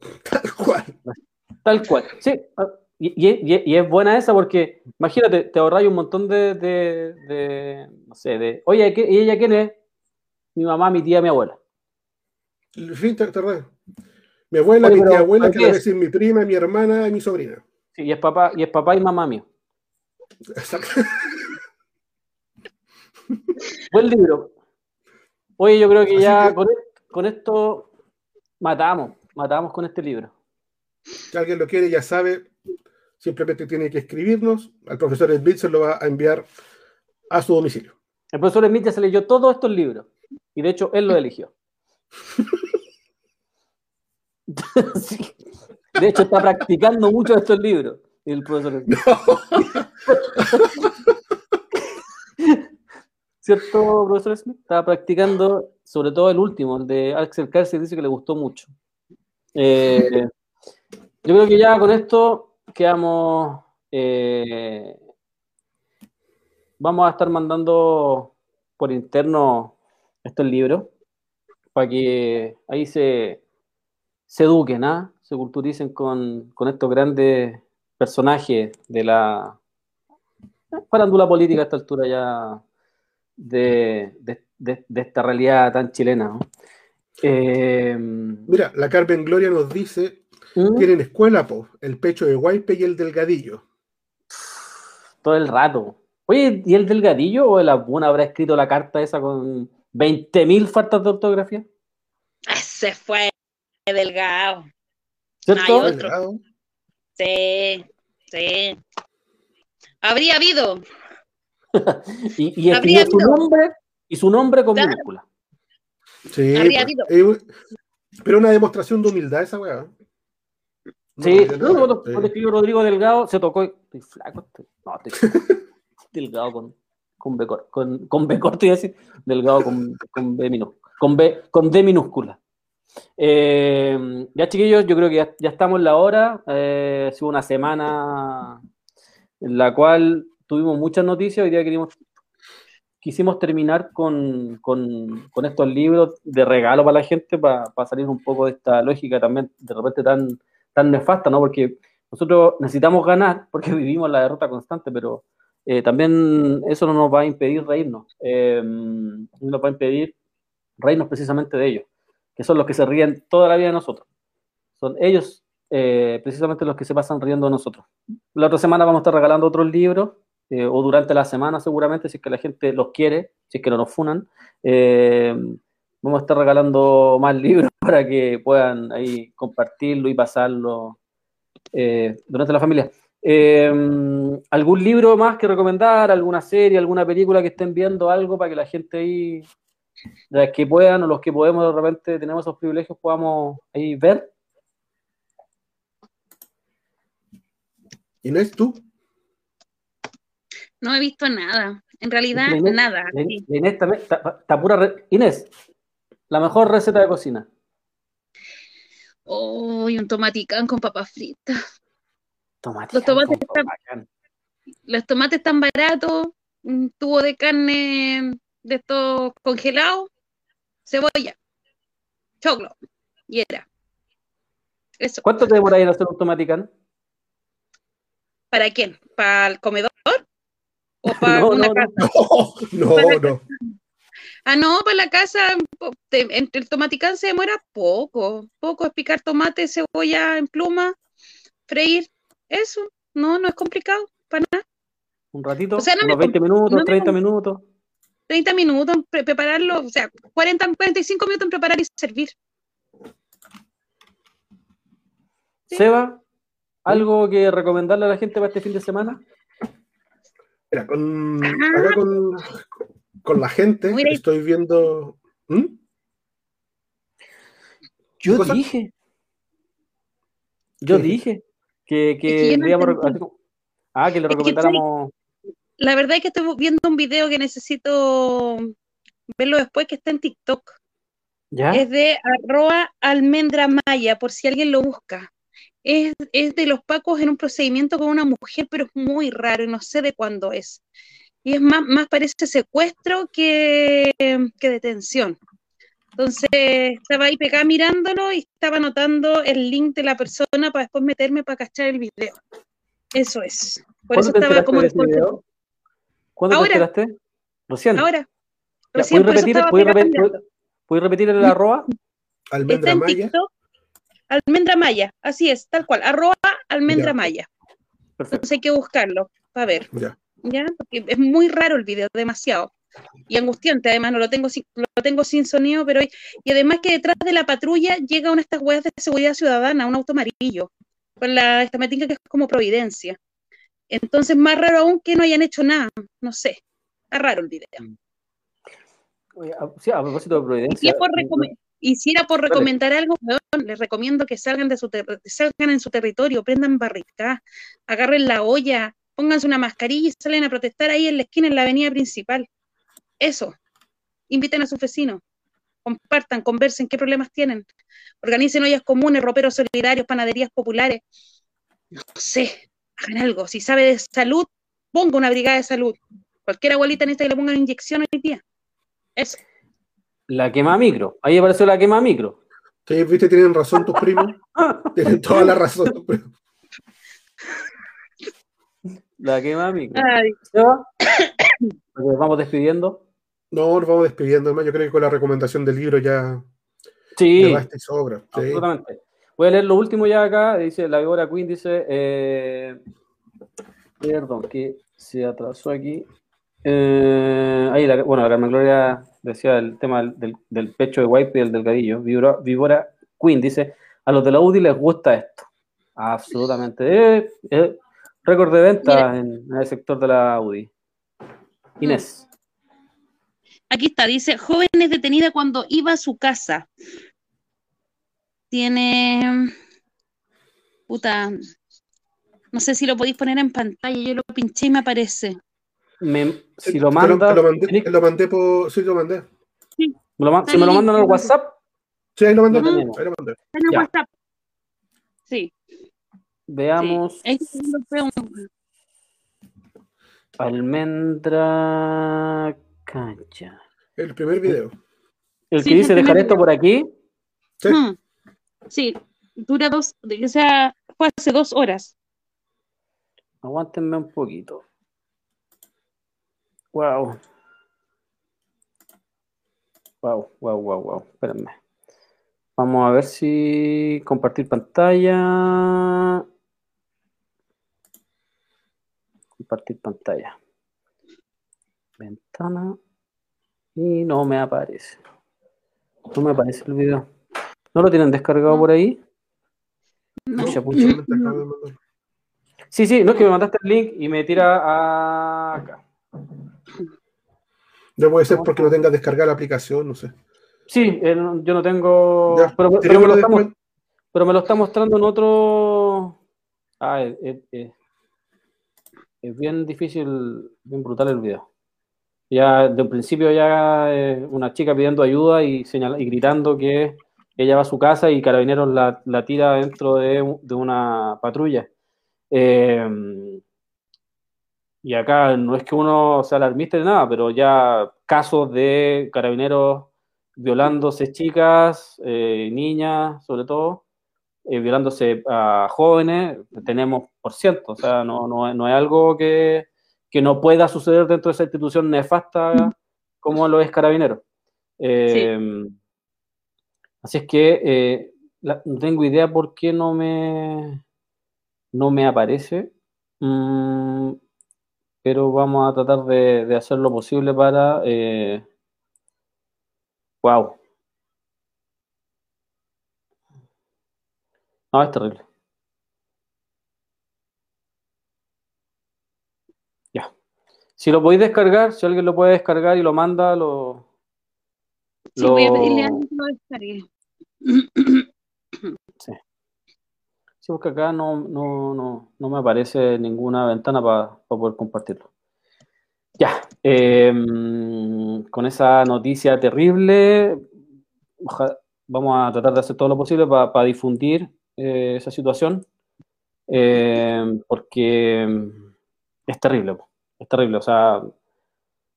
Tal cual. Tal cual. Sí. ah, Y, y- y- y es buena esa porque, imagínate, te ahorráis un montón de, de, de- no sé, de, oye, ¿qué- ¿y ella quién es? Mi mamá, mi tía, mi abuela. Sí, te- te Mi abuela, Oye, mi tía abuela, ¿por que es? veces mi prima, mi hermana y mi sobrina. Sí, y es papá, y es papá y mamá mío. Exacto. Buen libro. Oye, yo creo que Así ya que- con, con esto matamos, matamos con este libro. Si alguien lo quiere, ya sabe, simplemente tiene que escribirnos. Al profesor Smith se lo va a enviar a su domicilio. El profesor Smith ya se leyó todos estos libros. Y de hecho, él lo eligió. Sí. De hecho, está practicando mucho estos libros. El profesor Smith. ¿Cierto, profesor Smith? Estaba practicando, sobre todo el último, el de Axel Kaiser, dice que le gustó mucho. Eh, yo creo que ya con esto quedamos. eh, vamos a estar mandando por interno estos libros para que ahí se, se eduquen, ¿ah? se culturicen con, con estos grandes personajes de la farándula política a esta altura ya de, de- de- de esta realidad tan chilena. ¿no? Eh, Mira, la Carmen Gloria nos dice, ¿mm? tienen escuela, po, el pecho de Guaype y el delgadillo. todo el rato. Oye, ¿y el delgadillo o el Abuna habrá escrito la carta esa con 20.000 faltas de ortografía? Se fue delgado. ¿Cierto? Otro. Delgado. Sí, sí. Habría habido. Y, y escribió su nombre y su nombre con Claro. minúscula. Sí, pues, un- pero una demostración de humildad esa weá. No, Sí, yo no, no- cuando, escribió Rodrigo Delgado se tocó. y- Estoy flaco, estoy, no, estoy delgado con, con B corto, con, con B corto, iba a decir, delgado con, con B minúscula, con B, con D minúscula. Eh, ya chiquillos, yo creo que ya, ya estamos en la hora. Eh, ha sido una semana en la cual tuvimos muchas noticias. Hoy día queríamos, quisimos terminar con, con, con estos libros de regalo para la gente, para, para salir un poco de esta lógica también de repente tan, tan nefasta, ¿no? Porque nosotros necesitamos ganar, porque vivimos la derrota constante, pero eh, también eso no nos va a impedir reírnos, eh, no nos va a impedir reírnos precisamente de ellos, que son los que se ríen toda la vida de nosotros. Son ellos eh, precisamente los que se pasan riendo de nosotros. La otra semana vamos a estar regalando otros libros, eh, o durante la semana seguramente, si es que la gente los quiere, si es que no nos funan. Eh, vamos a estar regalando más libros para que puedan ahí compartirlo y pasarlo eh, durante la familia. ¿Algún libro más que recomendar? ¿Alguna serie, alguna película que estén viendo? Algo para que la gente ahí, las que puedan o los que podemos de repente tenemos esos privilegios, podamos ahí ver. Inés, ¿tú? No he visto nada. En realidad, Inés, nada. Inés también está pura. re- Inés, la mejor receta de cocina. Uy, un tomaticán con papas fritas. Los tomates con están-. Los tomates están baratos, un tubo de carne de estos congelados, cebolla, choclo, y era. Eso. ¿Cuánto te demoráis en hacer un tomaticán? ¿Para quién? ¿Para el comedor? ¿O para No, una no, casa? No, no, no. Ah, no, para la casa, entre el tomaticán se demora poco. Poco es picar tomate, cebolla en pluma, freír. Eso, no, no es complicado, para nada. Un ratito, O sea, no me unos 20 minutos, no me 30 minutos. 30 minutos en pre- prepararlo, o sea, 40, 45 minutos en preparar y servir. Sí. Seba, ¿algo que recomendarle a la gente para este fin de semana? Mira, con, Ah. acá con, con la gente Mira. estoy viendo. ¿Mm? Yo cosa? dije. Yo ¿Qué? dije que, Es no Ah, que le Es que recomendáramos. La verdad es que estoy viendo un video que necesito verlo después, que está en TikTok. ¿Ya? Es de arroba almendra maya, por si alguien lo busca. Es, es de los pacos en un procedimiento con una mujer, pero es muy raro y no sé de cuándo es. Y es más, más parece secuestro que, que detención. Entonces, estaba ahí pegada mirándolo y estaba anotando el link de la persona para después meterme para cachar el video. Eso es. Por eso ¿Cuándo te estaba enteraste como de en ese video? ¿Cuándo Ahora. te enteraste? Recién. Ahora. Recién, ¿Puedes repetir, puedes repetir, puedes repetir el arroba? Almendra en Maya. TikTok. Almendra Maya, así es, tal cual. Arroba almendra Ya. Maya. Perfecto. Entonces hay que buscarlo para ver, Ya. ¿ya? Porque es muy raro el video, demasiado. Y angustiante, además, no lo tengo sin, lo tengo sin sonido, pero y además que detrás de la patrulla llega una de estas weas de seguridad ciudadana, un auto amarillo, con la estamatica que es como Providencia. Entonces, más raro aún que no hayan hecho nada, no sé. Está raro el video. Oye, a- Sí, a propósito de Providencia. es por recome- y si era por recomendar algo, les recomiendo que salgan de su salgan en su territorio, prendan barricada, agarren la olla, pónganse una mascarilla y salen a protestar ahí en la esquina, en la avenida principal. Eso. Inviten a sus vecinos. Compartan, conversen qué problemas tienen. Organicen ollas comunes, roperos solidarios, panaderías populares. No sé, hagan algo. Si sabe de salud, ponga una brigada de salud. Cualquier abuelita necesita que le pongan inyección hoy día. Eso. La quema micro. Ahí apareció la quema micro. Sí, viste, tienen razón tus primos. Tienen toda la razón tus primos. La quema micro. Nos vamos despidiendo. No, nos vamos despidiendo, hermano. Yo creo que con la recomendación del libro ya, Sí, ya basta y sobra. Sí. absolutamente. Voy a leer lo último ya acá. Dice la víbora Queen, dice. eh, perdón, que se atrasó aquí. Eh, ahí, la- bueno, la Carmen Gloria decía el tema del, del- pecho de Wipe y el delgadillo. Víbora, víbora Queen dice: A los de la UDI les gusta esto. Absolutamente. Eh, eh, récord de venta en, en el sector de la UDI. Inés. Aquí está, dice, joven es detenida cuando iba a su casa. Tiene, puta, no sé si lo podéis poner en pantalla, yo lo pinché y me aparece. Me- si Te lo manda, lo mandé, te lo mandé por. Sí, lo mandé. me lo si me lo mandan al WhatsApp, Sí, ahí lo mandé. Lo. Ahí lo mandé. En el Ya. WhatsApp. Sí, veamos. sí. Lo. Almendra Cancha. El primer video. El Sí, que es dice dejar esto video. por aquí. Sí. Sí, dura dos, o sea, fue hace dos horas. Aguántenme un poquito. Wow. Wow, wow, wow, wow. Espérenme. Vamos a ver si compartir pantalla. Compartir pantalla. Ventana. Y no me aparece. No me aparece el video. ¿No lo tienen descargado por ahí? Pucha, pucha. Mandar. Sí, sí, no es que me mandaste el link y me tira a acá. Ya puede ser porque no tengas descargada la aplicación, no sé. Sí, eh, yo no tengo. Ya, pero, pero me lo está, después. mos- pero me lo está mostrando en otro. Ah, es, es- es- es bien difícil, bien brutal el video. Ya de un principio ya eh, una chica pidiendo ayuda y señala- y gritando que ella va a su casa y Carabineros la, la tira dentro de, de una patrulla. Eh, y acá no es que uno sea alarmista de nada, pero ya casos de carabineros violándose chicas, eh, niñas, sobre todo, eh, violándose a jóvenes, tenemos por ciento, o sea, no, no, no es algo que, que no pueda suceder dentro de esa institución nefasta como lo es carabineros. Eh, Así es que la- no tengo idea por qué no me, no me aparece. Mm, pero vamos a tratar de, de hacer lo posible para... Eh... Wow. No, es terrible. Ya. Si lo podéis descargar, si alguien lo puede descargar y lo manda, lo... Sí, voy a lo- pedirle a alguien que lo descargue. Sí, porque acá no, no, no, no me aparece ninguna ventana para poder compartirlo. Ya, eh, con esa noticia terrible, vamos a tratar de hacer todo lo posible para difundir eh, esa situación, eh, porque es terrible, es terrible, o sea,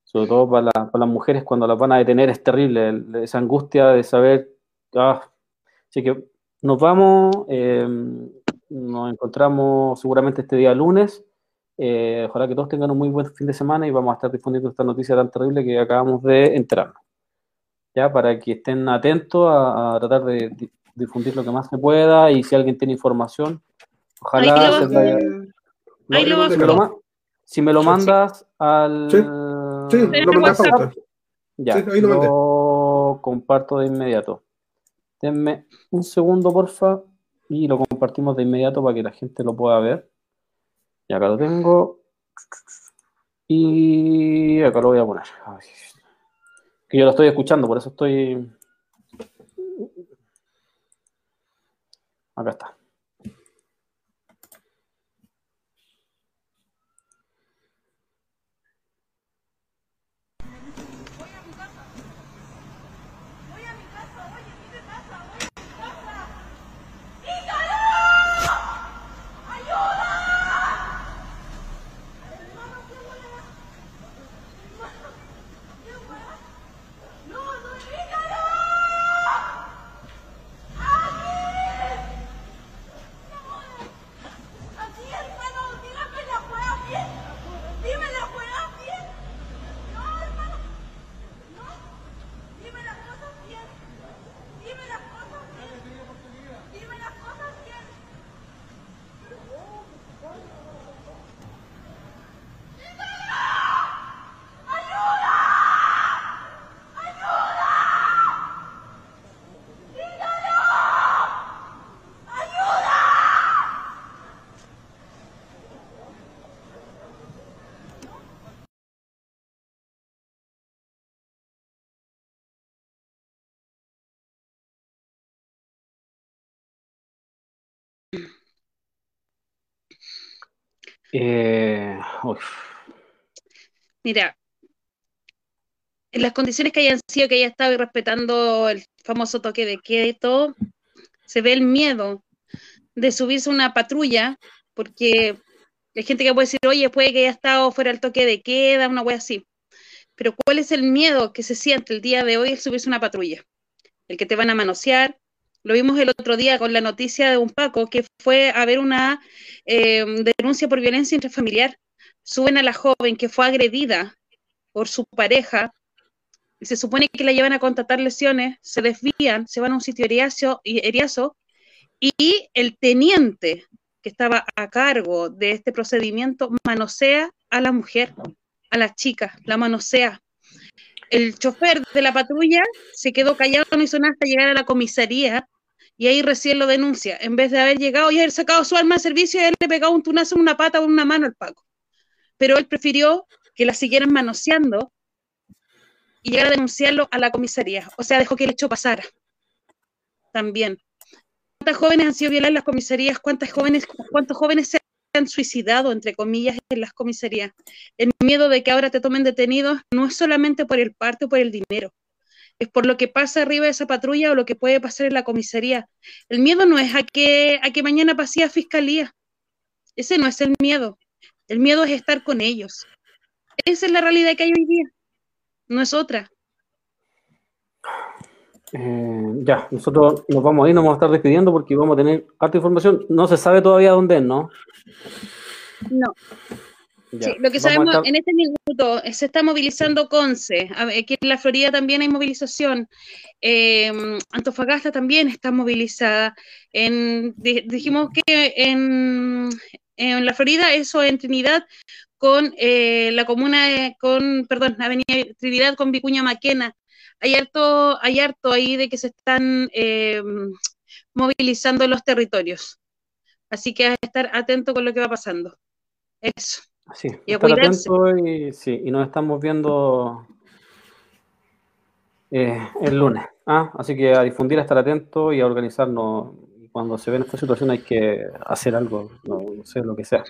sobre todo para, la- para las mujeres cuando las van a detener es terrible, esa angustia de saber, ah, así que nos vamos, eh, nos encontramos seguramente este día lunes. Eh, ojalá que todos tengan un muy buen fin de semana y vamos a estar difundiendo esta noticia tan terrible que acabamos de enterarnos. Ya, para que estén atentos a, a tratar de di- difundir lo que más se pueda y si alguien tiene información, ojalá Ahí lo se vas- vaya- Ahí lo vas si me lo, ma- si me lo Sí, mandas al... Sí, lo a pauta. Ya, Sí, ahí lo mandé. lo comparto de inmediato. Denme un segundo, porfa, y lo compartimos de inmediato para que la gente lo pueda ver. Y acá lo tengo. Y acá lo voy a poner. Que yo lo estoy escuchando, por eso estoy. Acá está. Aquí, hermano, dígame la juega bien. Dime la juega bien. No, hermano. No. Dime las cosas bien. Dime las cosas bien. Dime las cosas bien. Eh. Mira, en las condiciones que hayan sido, que haya estado respetando el famoso toque de todo, se ve el miedo de subirse a una patrulla, porque Hay gente que puede decir, oye, puede que haya estado fuera del toque de queda, una wea así. Pero ¿cuál es el miedo que se siente el día de hoy al subirse a una patrulla? El que te van a manosear. Lo vimos el otro día con la noticia de un Paco que fue a ver una eh, denuncia por violencia intrafamiliar. Suben a la joven que fue agredida por su pareja y se supone que la llevan a contratar lesiones, se desvían, se van a un sitio eriazo, y, el teniente que estaba a cargo de este procedimiento manosea a la mujer, a la chica, la manosea. El chofer de la patrulla se quedó callado, no hizo nada hasta llegar a la comisaría y ahí recién lo denuncia. En vez de haber llegado y haber sacado su arma de servicio, él le pegaba un tunazo en una pata o en una mano al Paco. Pero él prefirió que la siguieran manoseando y llegar a denunciarlo a la comisaría. O sea, dejó que el hecho pasara. También. ¿Cuántas jóvenes han sido violadas en las comisarías? ¿Cuántas jóvenes, ¿Cuántos jóvenes se han suicidado, entre comillas, en las comisarías? El miedo de que ahora te tomen detenidos no es solamente por el parte o por el dinero. Es por lo que pasa arriba de esa patrulla o lo que puede pasar en la comisaría. El miedo no es a que, a que mañana pase a fiscalía. Ese no es el miedo. El miedo es estar con ellos. Esa es la realidad que hay hoy día. No es otra. Eh, ya, nosotros nos vamos a ir, nos vamos a estar despidiendo porque vamos a tener harta información. No se sabe todavía dónde es, ¿no? No. Ya, Sí, lo que sabemos estar- en este minuto se está movilizando Conce, aquí en la Florida también hay movilización, eh, Antofagasta también está movilizada, en, di- dijimos que en, en la Florida, eso en Trinidad, con eh, la comuna, de- con, perdón, Avenida Trinidad con Vicuña Maquena, hay harto, hay harto ahí de que se están eh, movilizando los territorios, así que a estar atento con lo que va pasando. Eso. Sí, y a estar atentos y, sí, y nos estamos viendo eh, el lunes. ¿ah? Así que a difundir, a estar atentos y a organizarnos. Cuando se ve en esta situación hay que hacer algo, no, no sé, lo que sea.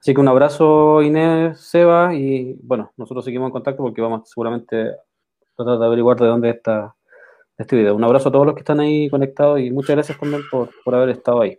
Así que un abrazo Inés, Seba, y bueno, nosotros seguimos en contacto porque vamos seguramente tratar de averiguar de dónde está este video. Un abrazo a todos los que están ahí conectados y muchas gracias también por, por haber estado ahí.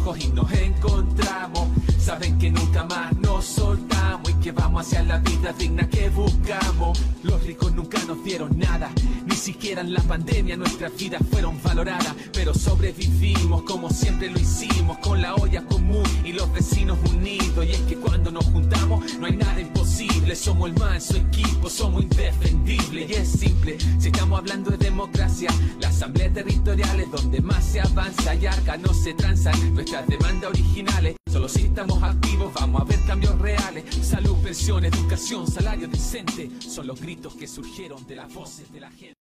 y nos encontramos. Saben que nunca más nos soltamos y que vamos hacia la vida digna que buscamos. Los ricos nunca nos dieron nada, siquiera en la pandemia nuestras vidas fueron valoradas. Pero sobrevivimos como siempre lo hicimos, con la olla común y los vecinos unidos. Y es que cuando nos juntamos no hay nada imposible, somos el manso equipo, somos indefendibles. Y es simple, si estamos hablando de democracia, la asamblea territorial es donde más se avanza y arca no se transan nuestras demandas originales. Solo si estamos activos vamos a ver cambios reales. Salud, pensión, educación, salario decente son los gritos que surgieron de las voces de la gente.